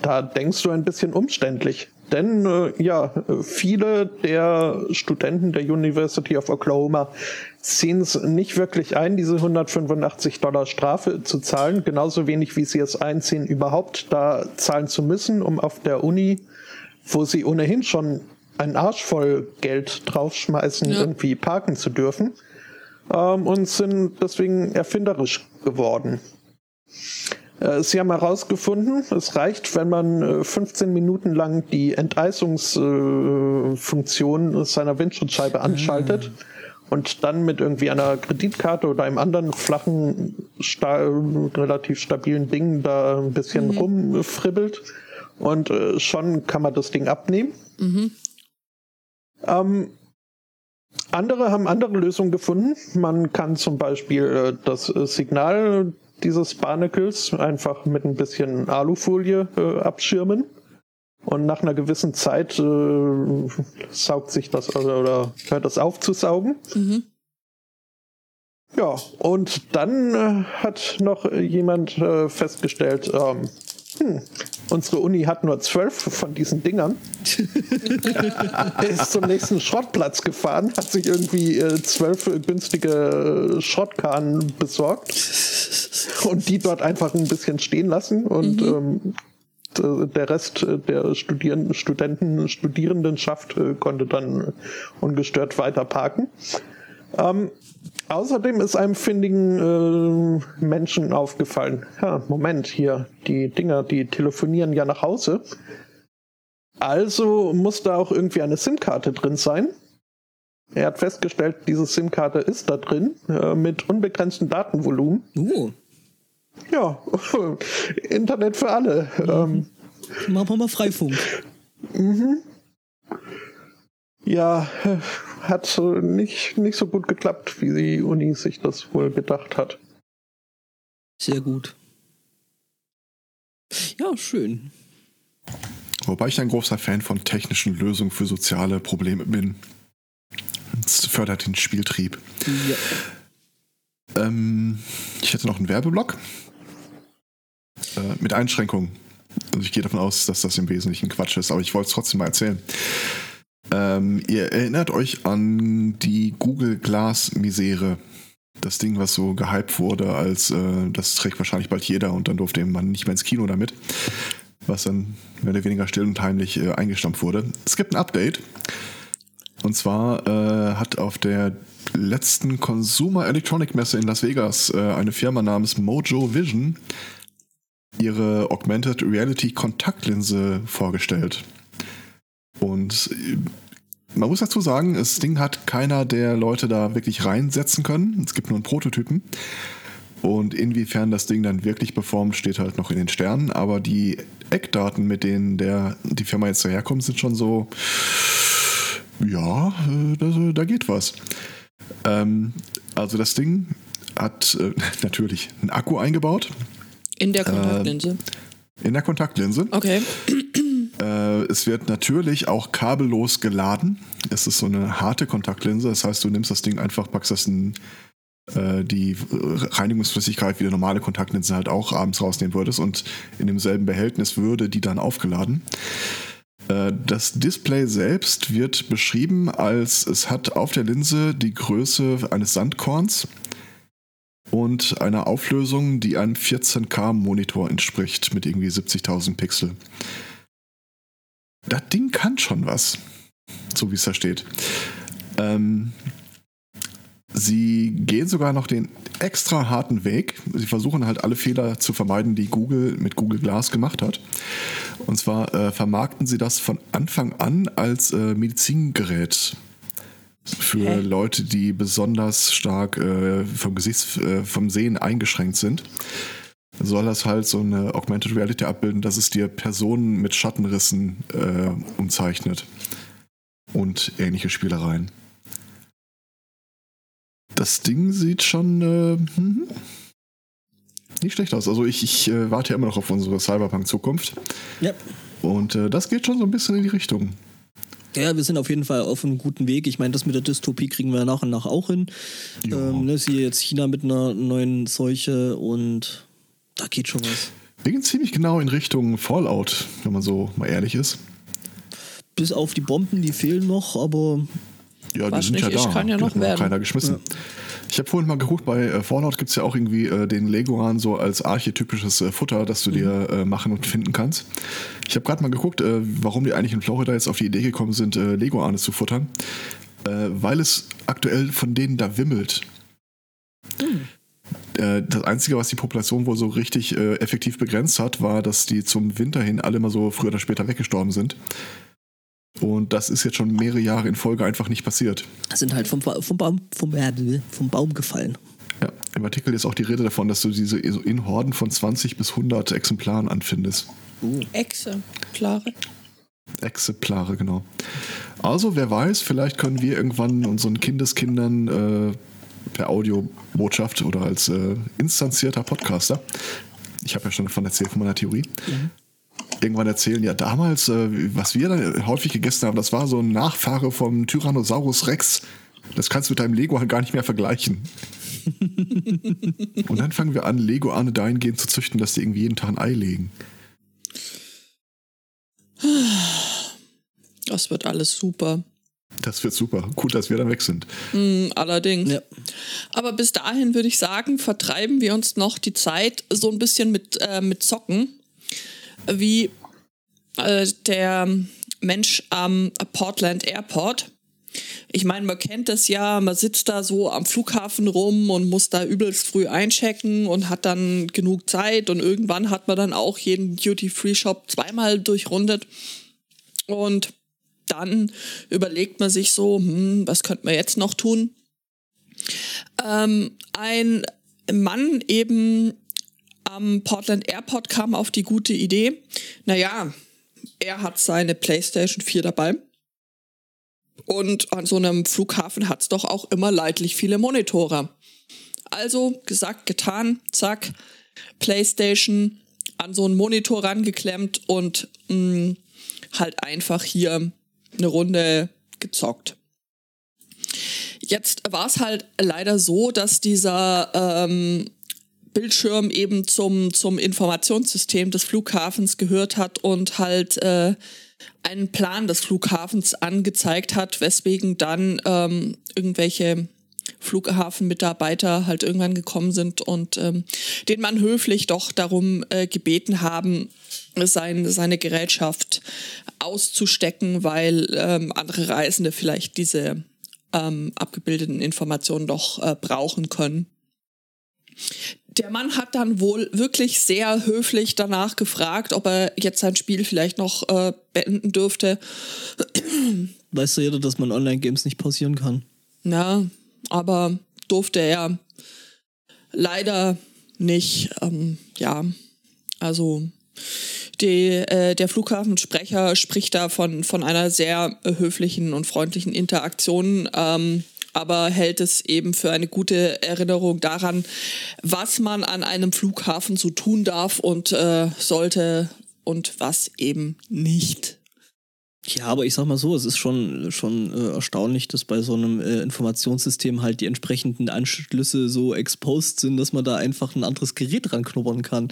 da denkst du ein bisschen umständlich. Denn äh, ja, viele der Studenten der University of Oklahoma sehen es nicht wirklich ein, diese 185 Dollar Strafe zu zahlen, genauso wenig wie sie es einsehen, überhaupt da zahlen zu müssen, um auf der Uni, wo sie ohnehin schon einen Arsch voll Geld draufschmeißen, Ja. irgendwie parken zu dürfen. ähm, und sind deswegen erfinderisch geworden. Äh, sie haben herausgefunden, es reicht, wenn man 15 äh, Minuten lang die Enteisungsfunktion äh, seiner Windschutzscheibe anschaltet. Mhm und dann mit irgendwie einer Kreditkarte oder einem anderen flachen, sta relativ stabilen Ding da ein bisschen mhm. rumfribbelt und äh, schon kann man das Ding abnehmen. Mhm. Ähm, andere haben andere Lösungen gefunden. Man kann zum Beispiel äh, das Signal dieses Barnacles einfach mit ein bisschen Alufolie äh, abschirmen. Und nach einer gewissen Zeit äh, saugt sich das oder, oder hört das auf zu saugen. Mhm. Ja, und dann äh, hat noch jemand äh, festgestellt, ähm, hm, unsere Uni hat nur zwölf von diesen Dingern. er ist zum nächsten Schrottplatz gefahren, hat sich irgendwie äh, zwölf günstige Schrottkahnen besorgt und die dort einfach ein bisschen stehen lassen und mhm. ähm, der Rest der Studierenden, Studenten, Studierendenschaft äh, konnte dann ungestört weiter parken. Ähm, außerdem ist einem findigen äh, Menschen aufgefallen, ja, Moment, hier, die Dinger, die telefonieren ja nach Hause. Also muss da auch irgendwie eine SIM-Karte drin sein. Er hat festgestellt, diese SIM-Karte ist da drin, äh, mit unbegrenztem Datenvolumen. Uh. Ja, Internet für alle. Mhm. Ähm, Machen wir mal Freifunk. Mhm. Ja, hat nicht, nicht so gut geklappt, wie die Uni sich das wohl gedacht hat. Sehr gut. Ja, schön. Wobei ich ein großer Fan von technischen Lösungen für soziale Probleme bin. Es fördert den Spieltrieb. Ja. Ähm, ich hätte noch einen Werbeblock. Äh, mit Einschränkungen. Also ich gehe davon aus, dass das im Wesentlichen Quatsch ist, aber ich wollte es trotzdem mal erzählen. Ähm, ihr erinnert euch an die Google Glass Misere. Das Ding, was so gehypt wurde, als äh, das trägt wahrscheinlich bald jeder und dann durfte man nicht mehr ins Kino damit. Was dann mehr oder weniger still und heimlich äh, eingestampft wurde. Es gibt ein Update. Und zwar äh, hat auf der letzten Consumer Electronic Messe in Las Vegas äh, eine Firma namens Mojo Vision ihre Augmented Reality Kontaktlinse vorgestellt. Und äh, man muss dazu sagen, das Ding hat keiner der Leute da wirklich reinsetzen können. Es gibt nur einen Prototypen. Und inwiefern das Ding dann wirklich performt, steht halt noch in den Sternen. Aber die Eckdaten, mit denen der, die Firma jetzt daherkommt, sind schon so, ja, äh, da, da geht was. Ähm, also das Ding hat äh, natürlich einen Akku eingebaut. In der Kontaktlinse? Äh, in der Kontaktlinse. Okay. Äh, es wird natürlich auch kabellos geladen. Es ist so eine harte Kontaktlinse. Das heißt, du nimmst das Ding einfach, packst das in äh, die Reinigungsflüssigkeit, wie der normale Kontaktlinse halt auch abends rausnehmen würdest und in demselben Behältnis würde die dann aufgeladen. Äh, das Display selbst wird beschrieben als es hat auf der Linse die Größe eines Sandkorns und einer Auflösung, die einem 14K-Monitor entspricht mit irgendwie 70.000 Pixel. Das Ding kann schon was, so wie es da steht. Ähm, sie gehen sogar noch den extra harten Weg. Sie versuchen halt alle Fehler zu vermeiden, die Google mit Google Glass gemacht hat. Und zwar äh, vermarkten sie das von Anfang an als äh, Medizingerät für Hä? Leute, die besonders stark äh, vom Gesichts, äh, vom Sehen eingeschränkt sind. Soll das halt so eine Augmented Reality abbilden, dass es dir Personen mit Schattenrissen äh, umzeichnet und ähnliche Spielereien. Das Ding sieht schon äh, hm, nicht schlecht aus. Also ich, ich äh, warte ja immer noch auf unsere Cyberpunk-Zukunft. Ja. Und äh, das geht schon so ein bisschen in die Richtung. Ja, wir sind auf jeden Fall auf einem guten Weg. Ich meine, das mit der Dystopie kriegen wir nach und nach auch hin. Ähm, ne, siehe jetzt China mit einer neuen Seuche und da geht schon was. Wir gehen ziemlich genau in Richtung Fallout, wenn man so mal ehrlich ist. Bis auf die Bomben, die fehlen noch, aber. Ja, die sind nicht, ja da. Kann ja noch werden. keiner geschmissen. Ja. Ich habe vorhin mal geguckt, bei äh, Fallout gibt es ja auch irgendwie äh, den Leguan so als archetypisches äh, Futter, das du mhm. dir äh, machen und finden kannst. Ich habe gerade mal geguckt, äh, warum die eigentlich in Florida jetzt auf die Idee gekommen sind, äh, Leguane zu futtern. weil es aktuell von denen da wimmelt. Hm. Das Einzige, was die Population wohl so richtig äh, effektiv begrenzt hat, war, dass die zum Winter hin alle mal so früher oder später weggestorben sind. Und das ist jetzt schon mehrere Jahre in Folge einfach nicht passiert. Sind halt vom, vom, Baum, vom, vom Baum gefallen. Ja, im Artikel ist auch die Rede davon, dass du diese in Horden von 20 bis 100 Exemplaren anfindest. Uh. Exemplare. Exemplare, genau. Also, wer weiß, vielleicht können wir irgendwann unseren Kindeskindern äh, per Audiobotschaft oder als äh, instanzierter Podcaster, ich habe ja schon davon erzählt, von meiner Theorie, mhm. irgendwann erzählen, ja, damals, äh, was wir dann häufig gegessen haben, das war so ein Nachfahre vom Tyrannosaurus Rex. Das kannst du mit deinem Lego gar nicht mehr vergleichen. Und dann fangen wir an, Lego-Arne dahingehend zu züchten, dass die irgendwie jeden Tag ein Ei legen. Das wird alles super. Das wird super. Gut, dass wir dann weg sind. Mm, allerdings. Ja. Aber bis dahin würde ich sagen, vertreiben wir uns noch die Zeit so ein bisschen mit, äh, mit Zocken. Wie äh, der Mensch am Portland Airport ich meine, man kennt das ja, man sitzt da so am Flughafen rum und muss da übelst früh einchecken und hat dann genug Zeit und irgendwann hat man dann auch jeden Duty-Free-Shop zweimal durchrundet und dann überlegt man sich so, hm, was könnte man jetzt noch tun? Ähm, ein Mann eben am Portland Airport kam auf die gute Idee, naja, er hat seine PlayStation 4 dabei und an so einem Flughafen hat es doch auch immer leidlich viele Monitore. Also gesagt, getan, zack, PlayStation an so einen Monitor rangeklemmt und mh, mm, halt einfach hier eine Runde gezockt. Jetzt war es halt leider so, dass dieser ähm, Bildschirm eben zum, zum Informationssystem des Flughafens gehört hat und halt äh, einen Plan des Flughafens angezeigt hat, weswegen dann ähm, irgendwelche Flughafenmitarbeiter halt irgendwann gekommen sind und ähm, den Mann höflich doch darum äh, gebeten haben, sein, seine Gerätschaft auszustecken, weil ähm, andere Reisende vielleicht diese ähm, abgebildeten Informationen doch äh, brauchen können. Der Mann hat dann wohl wirklich sehr höflich danach gefragt, ob er jetzt sein Spiel vielleicht noch äh, beenden dürfte. Weißt du jeder, dass man Online-Games nicht pausieren kann? Ja, aber durfte er leider nicht. Ähm, ja, also die, äh, der Flughafensprecher spricht da von, von einer sehr höflichen und freundlichen Interaktion. Ähm, aber hält es eben für eine gute Erinnerung daran, was man an einem Flughafen so tun darf und äh, sollte und was eben nicht. Ja, aber ich sag mal so, es ist schon, schon äh, erstaunlich, dass bei so einem äh, Informationssystem halt die entsprechenden Anschlüsse so exposed sind, dass man da einfach ein anderes Gerät ranknuppern kann.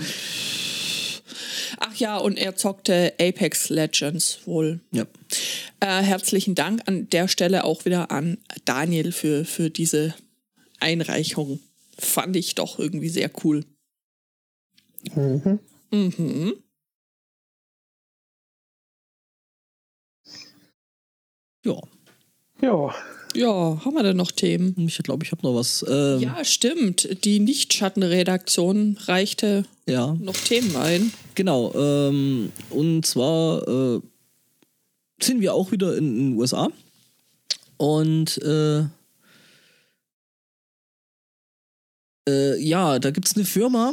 Ach ja, und er zockte Apex Legends wohl. Ja. Äh, herzlichen Dank an der Stelle auch wieder an Daniel für, für diese Einreichung. Fand ich doch irgendwie sehr cool. Mhm. Mhm. Ja. Ja. Ja, haben wir denn noch Themen? Ich glaube, ich habe noch was. Ähm ja, stimmt. Die Nicht-Schattenredaktion reichte ja. noch Themen ein. Genau. Ähm, und zwar äh, sind wir auch wieder in den USA. Und äh, äh, ja, da gibt es eine Firma,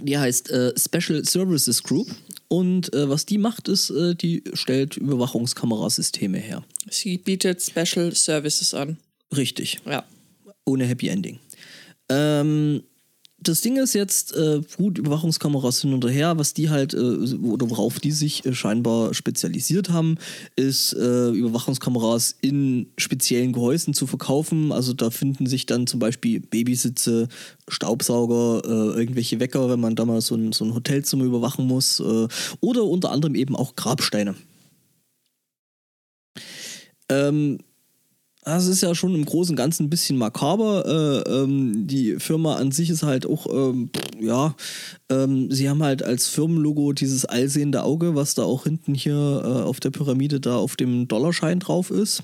die heißt äh, Special Services Group. Und äh, was die macht, ist, äh, die stellt Überwachungskamerasysteme her. Sie bietet Special Services an. Richtig. Ja. Ohne Happy Ending. Ähm, das Ding ist jetzt, äh, gut, Überwachungskameras hin und her, was die halt, äh, oder worauf die sich äh, scheinbar spezialisiert haben, ist äh, Überwachungskameras in speziellen Gehäusen zu verkaufen. Also da finden sich dann zum Beispiel Babysitze, Staubsauger, äh, irgendwelche Wecker, wenn man da mal so ein, so ein Hotelzimmer überwachen muss, äh, oder unter anderem eben auch Grabsteine. Ähm, das ist ja schon im Großen und Ganzen ein bisschen makaber. Äh, ähm, die Firma an sich ist halt auch, ähm, ja, ähm, sie haben halt als Firmenlogo dieses allsehende Auge, was da auch hinten hier äh, auf der Pyramide da auf dem Dollarschein drauf ist.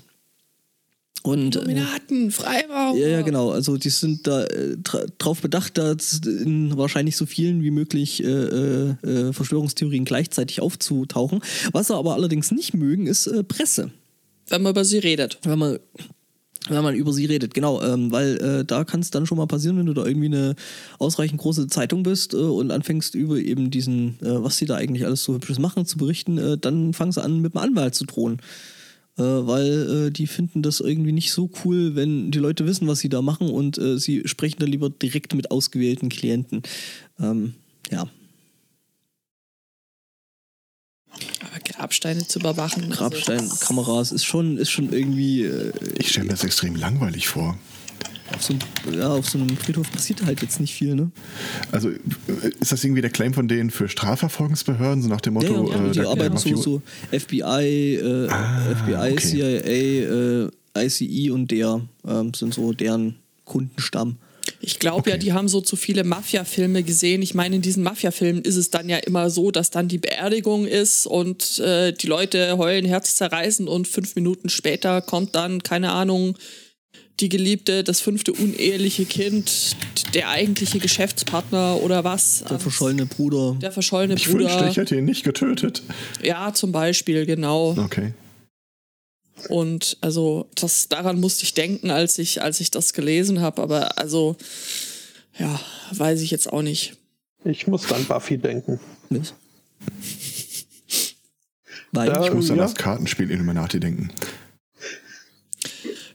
Und, äh, Illuminaten, Freimaurer. Ja, ja, genau. Also die sind da äh, dra drauf bedacht, da in wahrscheinlich so vielen wie möglich äh, äh, Verschwörungstheorien gleichzeitig aufzutauchen. Was sie aber allerdings nicht mögen, ist äh, Presse. Wenn man über sie redet. Wenn man wenn man über sie redet, genau, ähm, weil äh, da kann es dann schon mal passieren, wenn du da irgendwie eine ausreichend große Zeitung bist äh, und anfängst über eben diesen, äh, was sie da eigentlich alles so hübsches machen, zu berichten, äh, dann fangen sie an, mit dem Anwalt zu drohen. Äh, weil äh, die finden das irgendwie nicht so cool, wenn die Leute wissen, was sie da machen und sie sprechen dann lieber direkt mit ausgewählten Klienten. Ähm, ja. Grabsteine zu überwachen. Grabsteinkameras ist schon, ist schon irgendwie. Äh, Ich stelle mir das extrem langweilig vor. auf, so, einem- ja, auf so einem Friedhof passiert halt jetzt nicht viel, ne? Also äh, ist das irgendwie der Claim von denen für Strafverfolgungsbehörden, so nach dem Ja, Motto, ja, äh, die der- arbeiten der so, so FBI, äh, Ah, FBI, okay. CIA, äh, ICE und der ähm, sind so deren Kundenstamm. Ich glaube ja, Okay. die haben so zu viele Mafia-Filme gesehen. Ich meine, in diesen Mafia-Filmen ist es dann ja immer so, dass dann die Beerdigung ist und äh, die Leute heulen herzzerreißend und fünf Minuten später kommt dann, keine Ahnung, die Geliebte, das fünfte uneheliche Kind, der eigentliche Geschäftspartner oder was. Der verschollene Bruder. Der verschollene Ich Bruder. wünschte, ich hätte ihn nicht getötet. Ja, zum Beispiel, genau. Okay. Und also das daran musste ich denken, als ich als ich das gelesen habe. Aber also ja, weiß ich jetzt auch nicht. Ich muss an Buffy denken. Weil Ja. Ich muss an ja. das Kartenspiel Illuminati denken.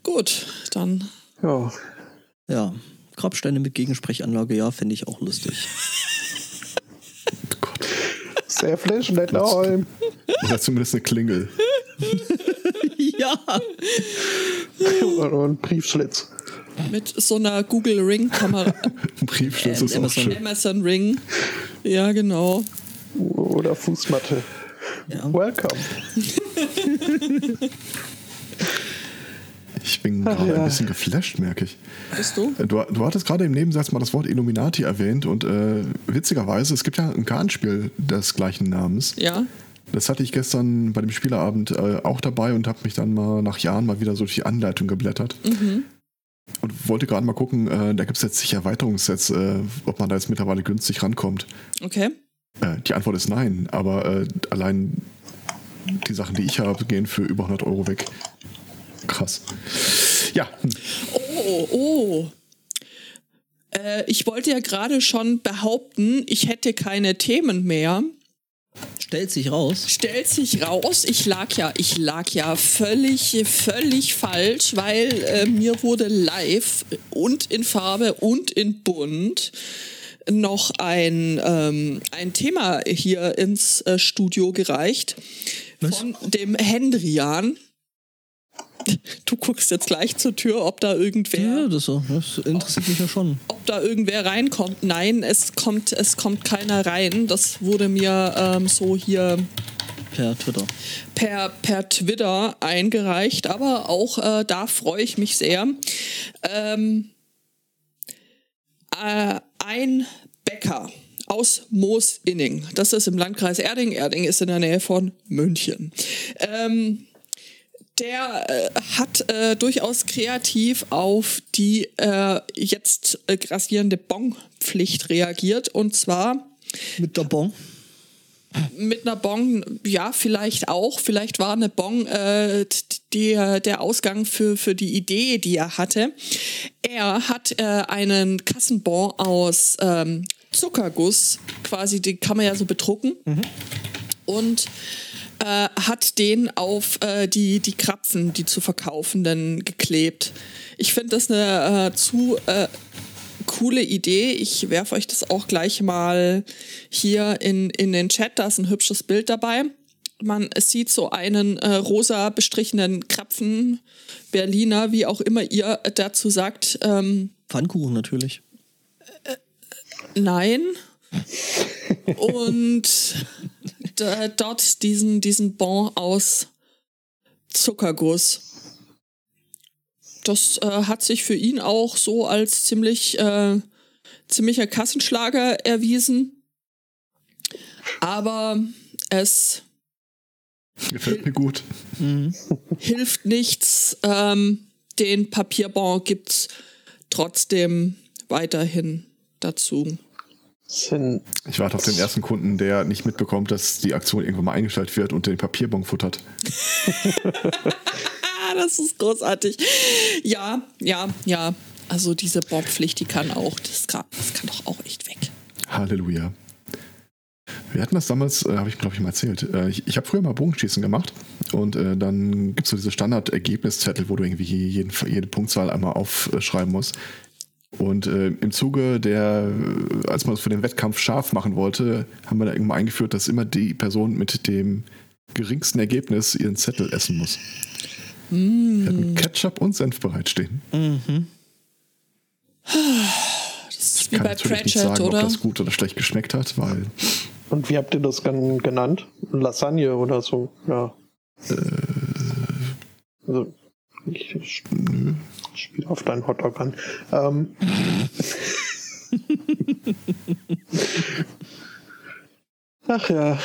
Gut, dann Ja. ja, Grabsteine mit Gegensprechanlage, ja, fände ich auch lustig. Oh Gott. Sehr Holm. Oder zumindest eine Klingel. Ja. Und ein Briefschlitz. mit so einer Google Ring Kamera, Ein Briefschlitz Ähm, ist auch Amazon. schön. Amazon Ring. Ja, genau. Oder Fußmatte. ja. Welcome. Ich bin Ach, gerade ja. ein bisschen geflasht, merke ich. Bist du? Du, du hattest gerade im Nebensatz mal das Wort Illuminati erwähnt und äh, witzigerweise, es gibt ja ein Kartenspiel des gleichen Namens. Ja. Das hatte ich gestern bei dem Spieleabend äh, auch dabei und habe mich dann mal nach Jahren mal wieder so durch die Anleitung geblättert. Und wollte gerade mal gucken, äh, da gibt es jetzt sicher Erweiterungssets, äh, ob man da jetzt mittlerweile günstig rankommt. Okay. Äh, die Antwort ist nein, aber äh, allein die Sachen, die ich habe, gehen für über 100 Euro weg. Krass. Ja, hm. Oh, oh. Äh, ich wollte ja gerade schon behaupten, ich hätte keine Themen mehr. Stellt sich raus. Stellt sich raus, ich lag ja, ich lag ja völlig, völlig falsch, weil äh, mir wurde live und in Farbe und in Bunt noch ein, ähm, ein Thema hier ins äh, Studio gereicht von dem Hendrian. Du guckst jetzt gleich zur Tür, ob da irgendwer Ja, das, das interessiert mich ja schon. ob da irgendwer reinkommt. Nein, es kommt, es kommt keiner rein. Das wurde mir ähm, so hier Per Twitter. per, per Twitter eingereicht, aber auch äh, da freue ich mich sehr. Ähm, äh, ein Bäcker aus Moosinning, das ist im Landkreis Erding. Erding ist in der Nähe von München. Ähm, der äh, hat äh, durchaus kreativ auf die äh, jetzt äh, grassierende Bonpflicht reagiert und zwar Mit der Bon. mit einer Bon, ja, vielleicht auch. Vielleicht war eine Bon äh, die, der Ausgang für, für die Idee, die er hatte. Er hat äh, einen Kassenbon aus ähm, Zuckerguss, quasi, die kann man ja so bedrucken. Und äh, hat den auf äh, die, die Krapfen, die zu verkaufenden, geklebt. Ich finde das eine äh, zu äh, coole Idee. Ich werfe euch das auch gleich mal hier in, in den Chat. Da ist ein hübsches Bild dabei. Man sieht so einen äh, rosa bestrichenen Krapfen, Berliner, wie auch immer ihr dazu sagt. Ähm, Pfannkuchen natürlich. Nein. Und dort diesen, diesen Bon aus Zuckerguss. Das äh, hat sich für ihn auch so als ziemlich äh, ziemlicher Kassenschlager erwiesen. Aber es gefällt mir gut. hilft nichts, ähm, den Papierbon gibt's trotzdem weiterhin dazu. Ich warte auf den ersten Kunden, der nicht mitbekommt, dass die Aktion irgendwann mal eingestellt wird und den Papierbon futtert. Ah, das ist großartig. Ja, ja, ja. Also diese Bonpflicht, die kann auch, das kann, das kann doch auch echt weg. Halleluja. Wir hatten das damals, äh, habe ich glaube ich mal erzählt. Äh, ich ich habe früher mal Bogenschießen gemacht und äh, dann gibt es so diese Standard-Ergebniszettel, wo du irgendwie jeden, jede Punktzahl einmal aufschreiben musst. Und äh, im Zuge der, äh, als man es für den Wettkampf scharf machen wollte, haben wir da irgendwann eingeführt, dass immer die Person mit dem geringsten Ergebnis ihren Zettel essen muss. Wir hatten Ketchup und Senf bereitstehen. Das ist wie Kann bei natürlich nicht Pratchett, sagen, oder? ob das gut oder schlecht geschmeckt hat, weil Und wie habt ihr das dann genannt? Lasagne oder so? Ja. Also, ich sp- spiele auf deinen Hotdog an. Ähm. Ach ja.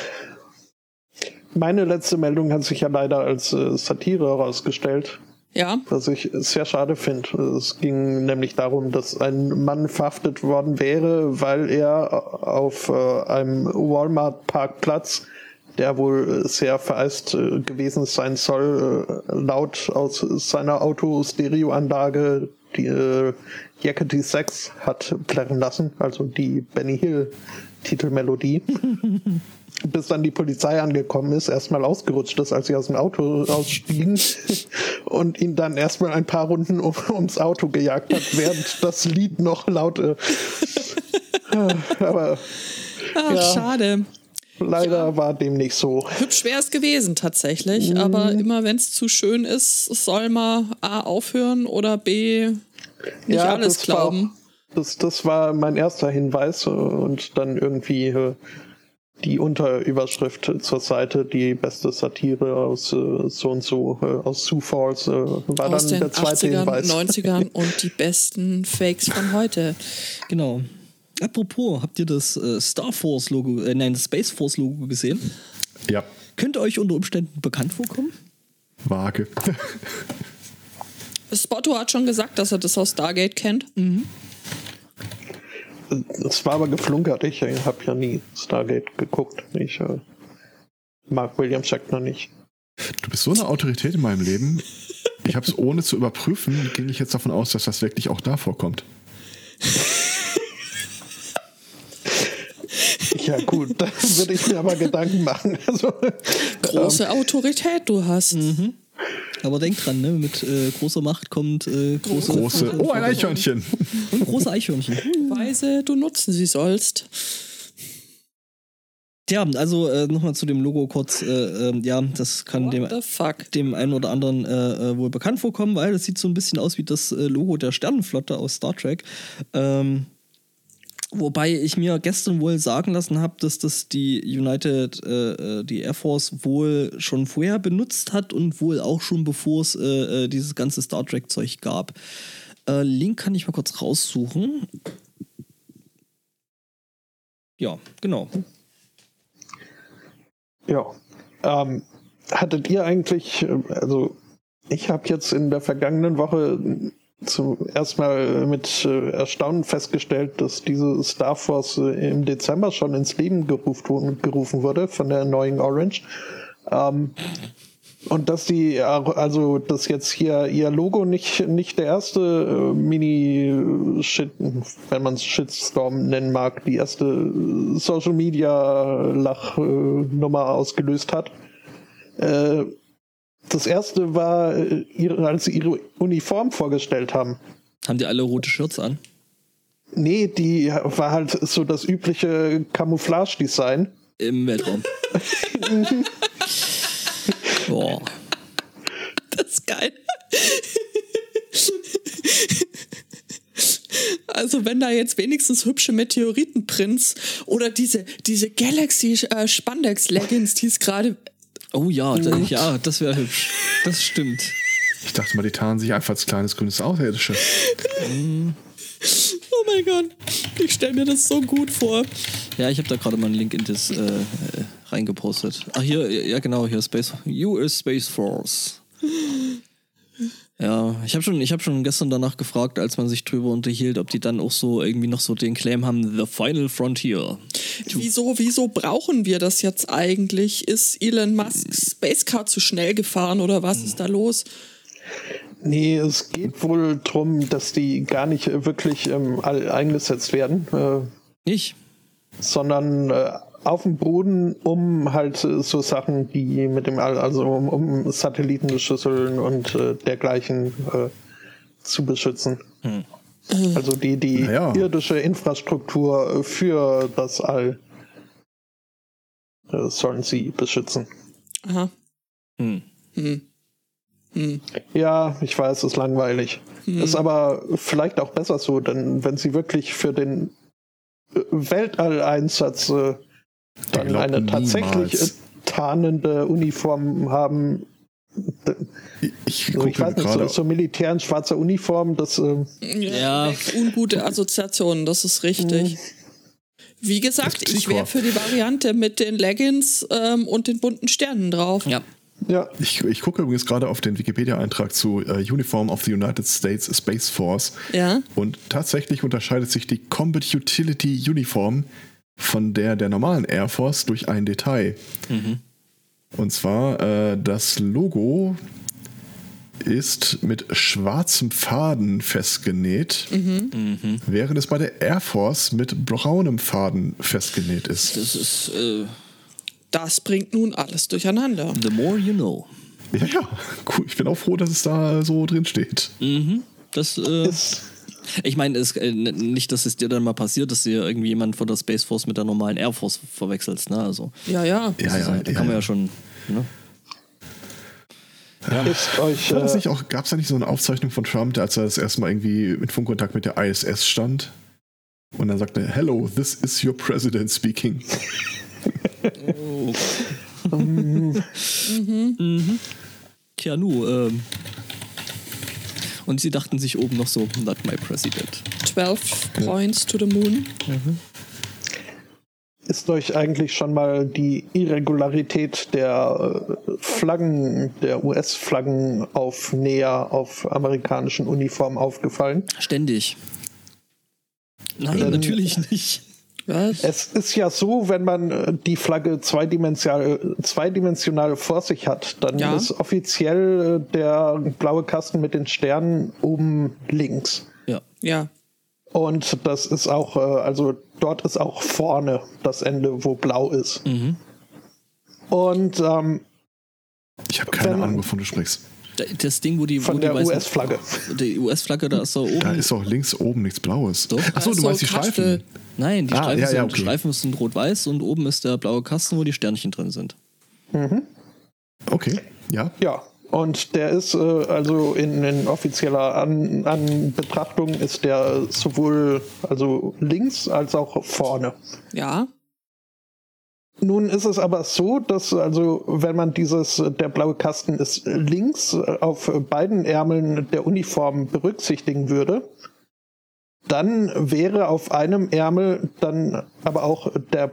Meine letzte Meldung hat sich ja leider als äh, Satire herausgestellt. Ja, Was ich sehr schade finde. Es ging nämlich darum, dass ein Mann verhaftet worden wäre, weil er auf äh, einem Walmart-Parkplatz, der wohl äh, sehr vereist äh, gewesen sein soll, äh, laut aus seiner Autostereoanlage die äh, Yakety 6 hat plärren lassen, also die Benny Hill Titelmelodie. bis dann die Polizei angekommen ist, erstmal ausgerutscht ist, als sie aus dem Auto ausstiegen und ihn dann erstmal ein paar Runden um, ums Auto gejagt hat, während das Lied noch laut. Äh, aber Ach, Ja. schade. Leider war dem nicht so. Hübsch wäre es gewesen tatsächlich, Mhm. aber immer wenn es zu schön ist, soll man A aufhören oder B nicht alles das war glauben. Auch, das, das war mein erster Hinweis äh, und dann irgendwie äh, die Unterüberschrift zur Seite, die beste Satire aus äh, so und so, äh, aus Sioux Falls, äh, war Aus dann den der zweite 80ern, Hinweis. 90ern und die besten Fakes von heute. Genau. Apropos, habt ihr das äh, Star Force Logo, äh, nein, das Space Force Logo gesehen? ja, Könnte euch unter Umständen bekannt vorkommen? vage. Spotto hat schon gesagt, dass er das aus Stargate kennt. Es war aber geflunkert. Ich äh, habe ja nie Stargate geguckt. Ich äh, mag William Shatner nicht. Du bist so eine Autorität in meinem Leben. Ich habe es ohne zu überprüfen, ging ich jetzt davon aus, dass das wirklich auch da vorkommt. Ja gut, da würde ich mir aber Gedanken machen. Also, Große Autorität du hast. Aber denkt dran, ne? mit äh, großer Macht kommt äh, große, Große. Oh, ein Eichhörnchen. und große Eichhörnchen. Weise du nutzen sie sollst. Ja, also äh, nochmal zu dem Logo kurz. Äh, ähm, ja, das kann dem, What fuck? dem einen oder anderen äh, äh, wohl bekannt vorkommen, weil das sieht so ein bisschen aus wie das äh, Logo der Sternenflotte aus Star Trek. Ähm, wobei ich mir gestern wohl sagen lassen habe, dass das die United, äh, äh, die Air Force wohl schon vorher benutzt hat und wohl auch schon bevor es äh, äh, dieses ganze Star Trek-Zeug gab. Äh, Link kann ich mal kurz raussuchen. Ja, genau. Ja. Ähm, hattet ihr eigentlich, äh, also ich habe jetzt in der vergangenen Woche zum ersten Mal mit äh, Erstaunen festgestellt, dass diese Star Force äh, im Dezember schon ins Leben gerufen, wurde von der neuen Orange. Ähm, und dass die, also dass jetzt hier ihr Logo nicht, nicht der erste äh, Mini-Shit, wenn man es Shitstorm nennen mag, die erste äh, Social Media Lachnummer ausgelöst hat. Äh, das erste war, äh, ihre, als sie ihre Uniform vorgestellt haben. Haben die alle rote Shirts an? Nee, die war halt so das übliche Camouflage-Design. Im Weltraum. Boah. Das ist geil. Also wenn da jetzt wenigstens hübsche Meteoritenprints oder diese, diese Galaxy äh, Spandex Leggings, die es gerade Oh ja, da, ja, das wäre hübsch. Das stimmt. Ich dachte mal, die tarnen sich einfach als kleines grünes Außerirdische. Oh mein Gott, ich stelle mir das so gut vor. Ja, ich habe da gerade mal einen Link in das äh, äh, reingepostet. Ach hier, ja genau, hier Space US Space Force. Ja, ich habe schon, ich hab schon gestern danach gefragt, als man sich drüber unterhielt, ob die dann auch so irgendwie noch so den Claim haben, The Final Frontier. Wieso, wieso brauchen wir das jetzt eigentlich? Ist Elon Musks Spacecar zu schnell gefahren oder was ist da los? Nee, es geht wohl darum, dass die gar nicht wirklich im All eingesetzt werden, äh, Nicht? sondern äh, auf dem Boden, um halt äh, so Sachen, die mit dem All, also um, um Satellitenschüsseln und äh, dergleichen äh, zu beschützen. Also die, die Naja. irdische Infrastruktur für das All äh, sollen sie beschützen. Aha. Hm. Hm. Hm. Ja, ich weiß, es ist langweilig. Ist aber vielleicht auch besser so, denn wenn sie wirklich für den äh, Weltalleinsatz äh, dann eine tatsächlich niemals. tarnende Uniform haben, Ich, ich also gucke ich weiß nicht, so, gerade. so Militär in schwarzer Uniform, das äh, Ja. Ungute Assoziationen, das ist richtig. Wie gesagt, ich wäre für die Variante mit den Leggings ähm, und den bunten Sternen drauf. Ja. ja, Ich, ich gucke übrigens gerade auf den Wikipedia-Eintrag zu äh, Uniform of the United States Space Force. Ja. Und tatsächlich unterscheidet sich die Combat Utility Uniform von der der normalen Air Force durch ein Detail. Und zwar äh, das Logo ist mit schwarzem Faden festgenäht, während es bei der Air Force mit braunem Faden festgenäht ist. Das ist äh, Das bringt nun alles durcheinander. The More You Know. Ja, ja, cool. Ich bin auch froh, dass es da so drin steht. Mhm. Das, äh, ist, ich meine, es, äh, nicht, dass es dir dann mal passiert, dass dir irgendwie jemand von der Space Force mit der normalen Air Force verwechselst, ne? Also, Ja, ja. Ja, das ist ja, da ja, kann man ja ja. schon. Ne? euch das äh, nicht auch, gab es da nicht so eine Aufzeichnung von Trump, als er das erste Mal irgendwie in Funkkontakt mit der ISS stand? Und dann sagte, Hello, this is your president speaking. Tja, nu, ähm. Und sie dachten sich oben noch so, not my president. 12 Points to the Moon. Ist euch eigentlich schon mal die Irregularität der äh, Flaggen, der US-Flaggenaufnäher auf amerikanischen Uniformen aufgefallen? Ständig. Nein, Dann- natürlich nicht. Was? Es ist ja so, wenn man äh, die Flagge zweidimensional, zweidimensional vor sich hat, dann Ja. ist offiziell äh, der blaue Kasten mit den Sternen oben links. Ja. Ja. Und das ist auch, äh, also dort ist auch vorne das Ende, wo blau ist. Mhm. Und ähm, Ich habe keine Wenn- Ahnung, wovon du sprichst. Das Ding, wo die, wo von die der US-Flagge. Die US-Flagge, da ist da oben. Da ist auch links oben nichts Blaues. Doch. Achso, du ist meinst die Kastel. Streifen. Nein, die Ah, Streifen, ja, sind, ja, okay. Streifen sind rot-weiß und oben ist der blaue Kasten, wo die Sternchen drin sind. Okay, ja. Ja, und der ist äh, also in, in offizieller An, An Betrachtung ist der sowohl also links als auch vorne. Ja. Nun ist es aber so, dass also wenn man dieses der blaue Kasten ist links äh, auf beiden Ärmeln der Uniform berücksichtigen würde, dann wäre auf einem Ärmel dann aber auch der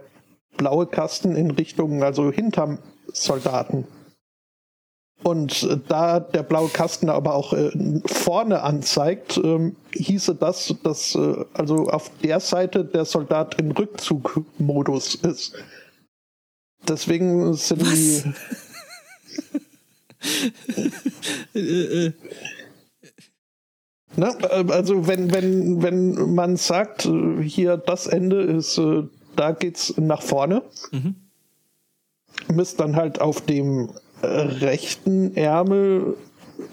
blaue Kasten in Richtung also hinterm Soldaten. Und äh, da der blaue Kasten aber auch äh, vorne anzeigt, ähm, hieße das, dass äh, also auf der Seite der Soldat im Rückzugmodus ist. Deswegen sind die. Äh, äh, Ne? äh, Also wenn, wenn, wenn man sagt, äh, hier das Ende ist, äh, da geht's nach vorne, Mhm. müsste dann halt auf dem rechten Ärmel,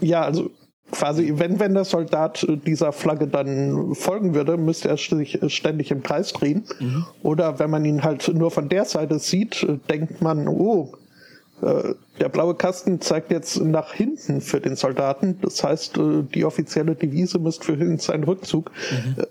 ja, also quasi, wenn, wenn der Soldat dieser Flagge dann folgen würde, müsste er sich ständig im Kreis drehen. Oder wenn man ihn halt nur von der Seite sieht, denkt man, oh, äh, der blaue Kasten zeigt jetzt nach hinten für den Soldaten. Das heißt, äh, die offizielle Devise müsste für ihn sein Rückzug. Äh,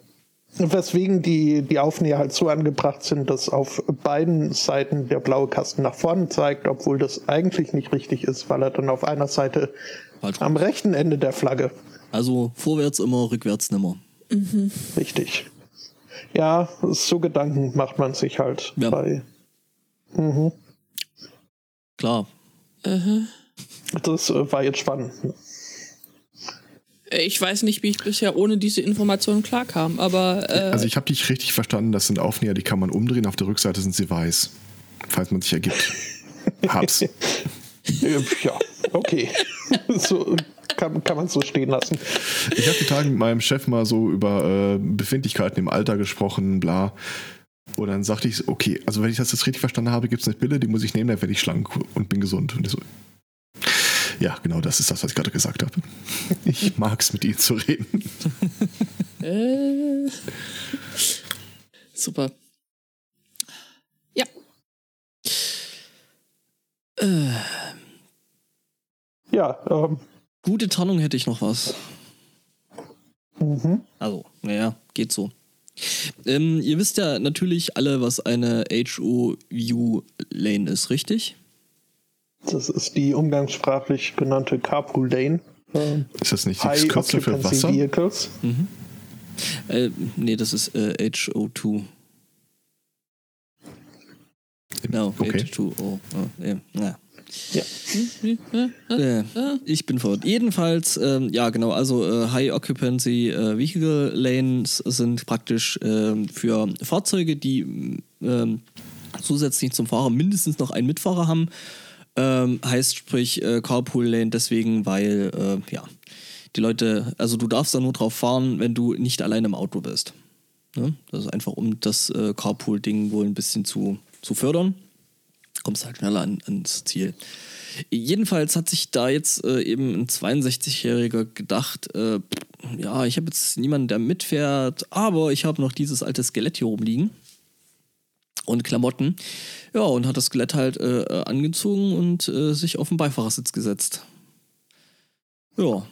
Weswegen die, die Aufnäher halt so angebracht sind, dass auf beiden Seiten der blaue Kasten nach vorne zeigt, obwohl das eigentlich nicht richtig ist, weil er dann auf einer Seite Falsch. am rechten Ende der Flagge Also vorwärts immer, rückwärts nimmer. richtig. Ja, so Gedanken macht man sich halt Ja. bei. Klar. Das äh, war jetzt spannend. Ich weiß nicht, wie ich bisher ohne diese Informationen klarkam, aber. Äh, also ich habe dich richtig verstanden, das sind Aufnäher, die kann man umdrehen, auf der Rückseite sind sie weiß. Falls man sich ergibt. Hab's. ja, okay. so kann, kann man so stehen lassen. Ich habe die Tage mit meinem Chef mal so über äh, Befindlichkeiten im Alter gesprochen, bla. Und dann sagte ich, okay, also wenn ich das jetzt richtig verstanden habe, gibt es eine Pille, die muss ich nehmen, dann werde ich schlank und bin gesund. Und so, ja, genau das ist das, was ich gerade gesagt habe. Ich mag es, mit Ihnen zu reden. äh, super. Ja, ähm, gute Tarnung hätte ich noch was. mhm. Also, naja, geht so. Ähm, ihr wisst ja natürlich alle, was eine HO-View-Lane ist, richtig? das ist die umgangssprachlich genannte Carpool Lane. Ähm, Ist das nicht das High Kürzel für Wasser? Vehicles. Äh, nee, das ist äh, HO2. Genau, Okay. H2O. Oh, ja, ja. Ja. Äh, ich bin verwirrt. Jedenfalls, ähm, ja genau, also äh, High Occupancy äh, Vehicle Lanes sind praktisch ähm, für Fahrzeuge, die ähm, zusätzlich zum Fahrer mindestens noch einen Mitfahrer haben. Ähm, heißt sprich äh, Carpool Lane deswegen, weil äh, ja die Leute, also du darfst da nur drauf fahren, wenn du nicht allein im Auto bist. Ne? Das ist einfach, um das Carpool-Ding wohl ein bisschen zu, zu fördern. Kommst halt schneller an, ans Ziel. Jedenfalls hat sich da jetzt äh, eben ein 62-Jähriger gedacht, äh, ja, ich habe jetzt niemanden, der mitfährt, aber ich habe noch dieses alte Skelett hier rumliegen und Klamotten. Ja, und hat das Skelett halt äh, äh, angezogen und äh, sich auf den Beifahrersitz gesetzt. Ja.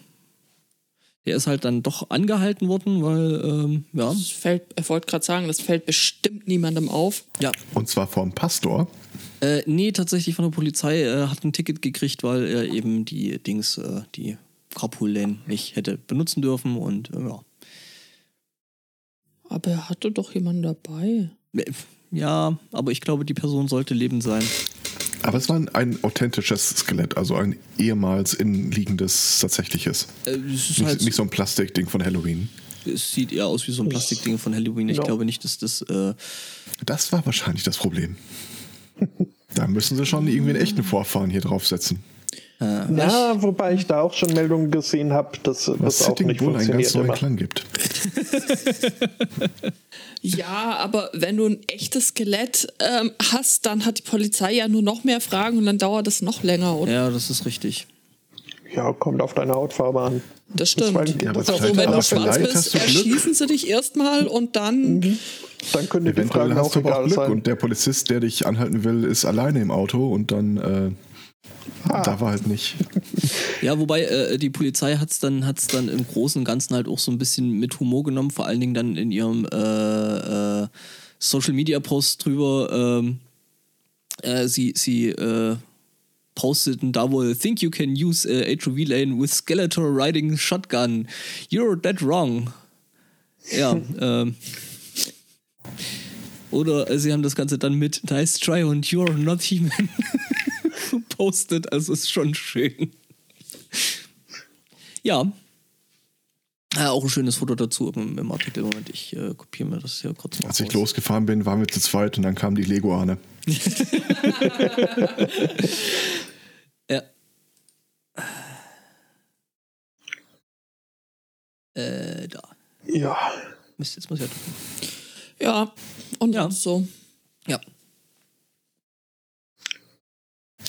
Der ist halt dann doch angehalten worden, weil, ähm, ja. Das fällt, ich wollte gerade sagen, das fällt bestimmt niemandem auf. Ja. Und zwar vom Pastor. Äh, nee, tatsächlich von der Polizei äh, hat ein Ticket gekriegt, weil er eben die Dings, äh, die Carpool Lane nicht hätte benutzen dürfen und äh, ja. Aber er hatte doch jemanden dabei. Äh, Ja, aber ich glaube, die Person sollte lebend sein. Aber es war ein, ein authentisches Skelett, also ein ehemals innenliegendes tatsächliches. Äh, es ist Nicht, halt, nicht so ein Plastikding von Halloween. es sieht eher aus wie so ein Plastikding von Halloween. Ich Ja. glaube nicht, dass das. Äh, Das war wahrscheinlich das Problem. Da müssen sie schon irgendwie einen echten Vorfahren hier draufsetzen. Ja, wobei ich da auch schon Meldungen gesehen habe, dass Was das auch Sitting nicht wohl einen funktioniert ganz neuen immer. Klang gibt. Ja, aber wenn du ein echtes Skelett ähm, hast, dann hat die Polizei ja nur noch mehr Fragen und dann dauert es noch länger. Und ja, das ist richtig. Ja, kommt auf deine Hautfarbe an. Das stimmt. Weil- Ja, das ist also, wenn du schwarz bist, erschießen sie dich erstmal und dann. Dann können die Eventuell Fragen hast auch du aber auch egal Glück sein. und der Polizist, der dich anhalten will, ist alleine im Auto und dann äh, da war halt nicht. Ja, wobei äh, die Polizei hat es dann, hat's dann im Großen und Ganzen halt auch so ein bisschen mit Humor genommen, vor allen Dingen dann in ihrem äh, äh, Social Media Post drüber. Ähm, äh, sie sie äh, posteten da wohl, think you can use uh, HOV lane with Skeletor riding shotgun. You're dead wrong. Ja, ähm. Oder äh, sie haben das Ganze dann mit Nice try und you're not human postet. Also ist schon schön. Ja. Ja, auch ein schönes Foto dazu im, im Artikel. Moment, ich äh, kopiere mir das hier kurz mal Als ich raus. losgefahren bin, waren wir zu zweit und dann kam die Lego-Ahne. Äh, da. Ja, Mist, jetzt muss ich ja drücken. Ja, und Ja. so. Ja.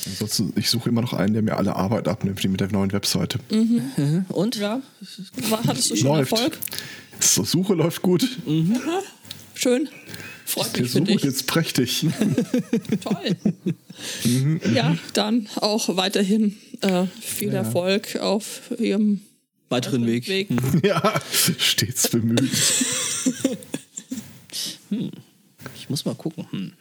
Ansonsten, ich suche immer noch einen, der mir alle Arbeit abnimmt, wie mit der neuen Webseite. Und? Ja. War, hattest du schon Läuft. Erfolg? So, Suche läuft gut. Schön. Freut mich für Suche dich. jetzt prächtig. Toll. ja, dann auch weiterhin äh, viel Erfolg auf ihrem Weiteren Weg. Weg. ja, stets bemüht. Ich muss mal gucken. Hm.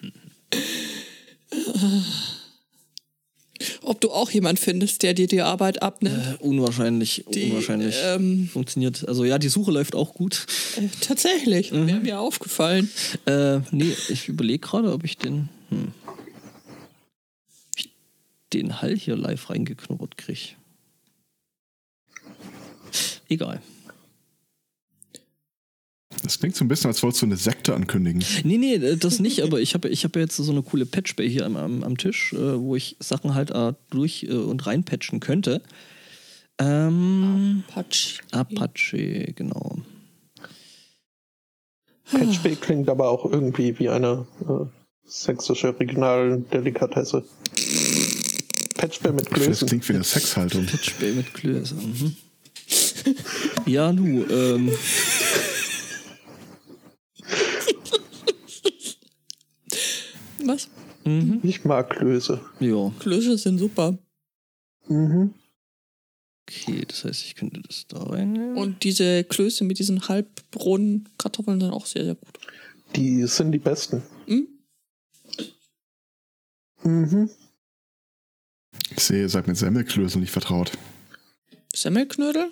Ob du auch jemand findest, der dir die Arbeit abnimmt. Äh, unwahrscheinlich, Die, unwahrscheinlich. ähm, Funktioniert. Also ja, die Suche läuft auch gut. Äh, tatsächlich, wäre mir aufgefallen. Äh, nee, ich überlege gerade, ob ich den. Hm, den Hall hier live reingeknubbert kriege. Egal. Das klingt so ein bisschen, als wolltest du eine Sekte ankündigen. Nee, nee, äh, das nicht, aber ich habe ich hab jetzt so eine coole Patchbay hier am, am, am Tisch, äh, wo ich Sachen halt äh, durch äh, und reinpatchen könnte. Ähm, Patsch. Apache, genau. Patchbay klingt aber auch irgendwie wie eine äh, sächsische Regionaldelikatesse. Patchbay mit finde, Das Klößen. klingt wie eine Sexhaltung. Patchbay mit Klöße. Mhm. Ja, nu, ähm, Was? mhm. Ich mag Klöße. ja, Klöße sind super. Mhm. okay, das heißt, ich könnte das da reinnehmen. Und diese Klöße mit diesen halbrohen Kartoffeln sind auch sehr, sehr gut. Die sind die besten. Hm? Mhm. Ich sehe, ihr seid mit Semmelklößen nicht vertraut. Semmelknödel?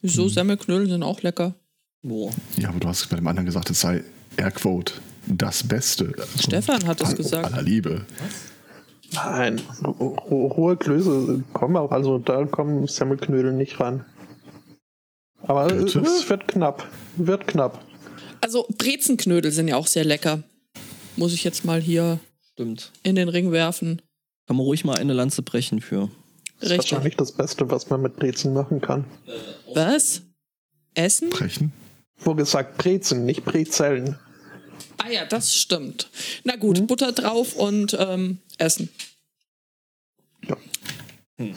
Wieso? Hm. Semmelknödel sind auch lecker. Boah. Ja, aber du hast bei dem anderen gesagt, es sei Airquote das Beste. Also, Stefan hat es gesagt. Aller Liebe. Nein, ro- rohe Klöße kommen auch, also da kommen Semmelknödel nicht ran. Aber Bitte? es wird knapp. Wird knapp. Also Brezenknödel sind ja auch sehr lecker. Muss ich jetzt mal hier Stimmt. in den Ring werfen. Kann man ruhig mal eine Lanze brechen für. Das ist wahrscheinlich das Beste, was man mit Brezen machen kann. Was? Essen? Brechen? Wo gesagt Brezen, nicht Brezellen. Ah ja, das stimmt. Na gut, Butter drauf und ähm, essen. Ja. Hm.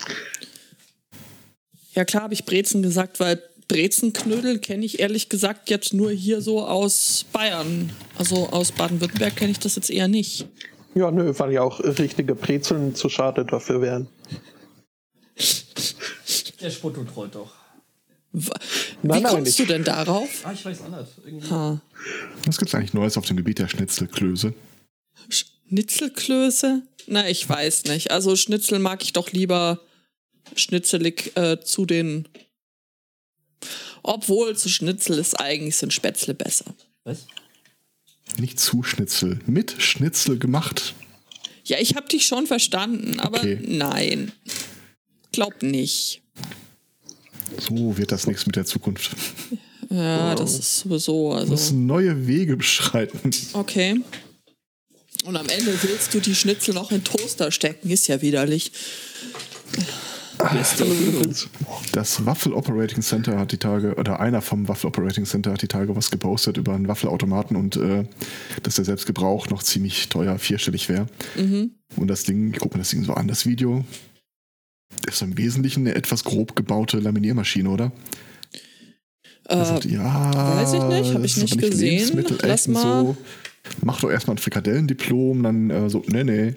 Ja klar habe ich Brezen gesagt, weil Brezenknödel kenne ich ehrlich gesagt jetzt nur hier so aus Bayern. Also aus Baden-Württemberg kenne ich das jetzt eher nicht. Ja, nö, weil ja auch richtige Brezeln zu schade dafür wären. Der Spotto trollt doch. Wie Nein, kommst du denn darauf? Ah, ich weiß nicht. Irgendwie. Ha. Was gibt es eigentlich Neues auf dem Gebiet der Schnitzelklöße? Schnitzelklöße? Na, ich weiß nicht. Also Schnitzel mag ich doch lieber schnitzelig äh, zu den. Obwohl zu Schnitzel ist eigentlich sind Spätzle besser. Was? Nicht zu Schnitzel, mit Schnitzel gemacht. Ja, ich hab dich schon verstanden, aber Okay. nein. Glaub nicht. So wird das nichts mit der Zukunft. Ja, das ist sowieso. Du musst Also, neue Wege beschreiten. okay. Und am Ende willst du die Schnitzel noch in Toaster stecken, ist ja widerlich. Das Waffel Operating Center hat die Tage, oder einer vom Waffel Operating Center hat die Tage was gepostet über einen Waffelautomaten und äh, dass der Selbstgebrauch noch ziemlich teuer, vierstellig wäre. Und das Ding, ich gucke mir das Ding so an, das Video, ist im Wesentlichen eine etwas grob gebaute Laminiermaschine, oder? Er Äh, sagt, ja, weiß ich nicht, hab ich nicht aber gesehen. Lass mal. So. Mach doch erstmal ein Frikadellendiplom, dann äh, so, nee, nee.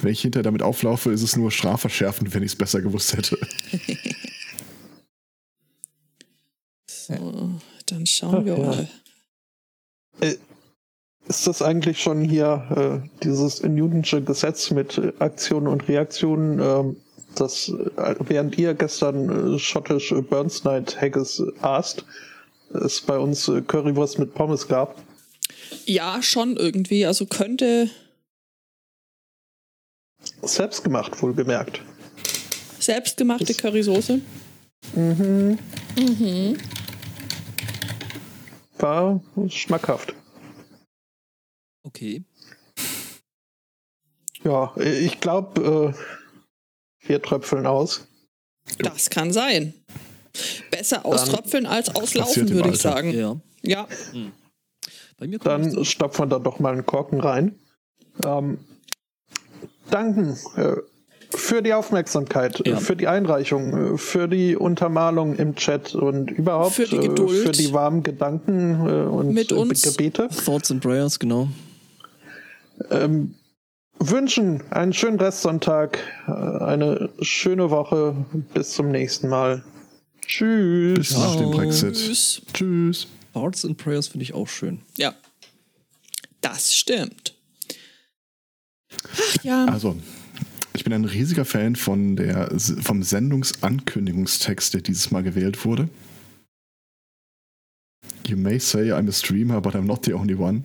Wenn ich hinterher damit auflaufe, ist es nur strafverschärfend, wenn ich es besser gewusst hätte. so, dann schauen wir Ja. mal. Ist das eigentlich schon hier äh, dieses Newtonsche Gesetz mit äh, Aktionen und Reaktionen, ähm, das äh, während ihr gestern äh, schottisch äh, Burns Night Haggis aßt, es bei uns Currywurst mit Pommes gab? Ja, schon irgendwie. Also könnte Selbst gemacht, wohlgemerkt. selbstgemachte Das- Currysoße. Mhm. Mhm. War schmackhaft. Okay. Ja, ich glaube, äh, wir tröpfeln aus. Das kann sein. Besser auströpfeln als auslaufen, würde ich sagen. Ja. Ja. Bei mir kommt Dann stopfen wir da doch mal einen Korken rein. Ähm, danken äh, für die Aufmerksamkeit, Ja. für die Einreichung, äh, für die Untermalung im Chat und überhaupt Für die Geduld. Äh, für die warmen Gedanken äh, und Mit uns. Gebete. Thoughts and Prayers, genau. Ähm, wünschen einen schönen Restsonntag, äh, eine schöne Woche. Bis zum nächsten Mal. Tschüss. Bis nach dem Brexit. Tschüss. Tschüss. Thoughts and Prayers finde ich auch schön. Ja. Das stimmt. Ach ja. Also, ich bin ein riesiger Fan von der, vom Sendungsankündigungstext, der dieses Mal gewählt wurde. You may say I'm a streamer, but I'm not the only one.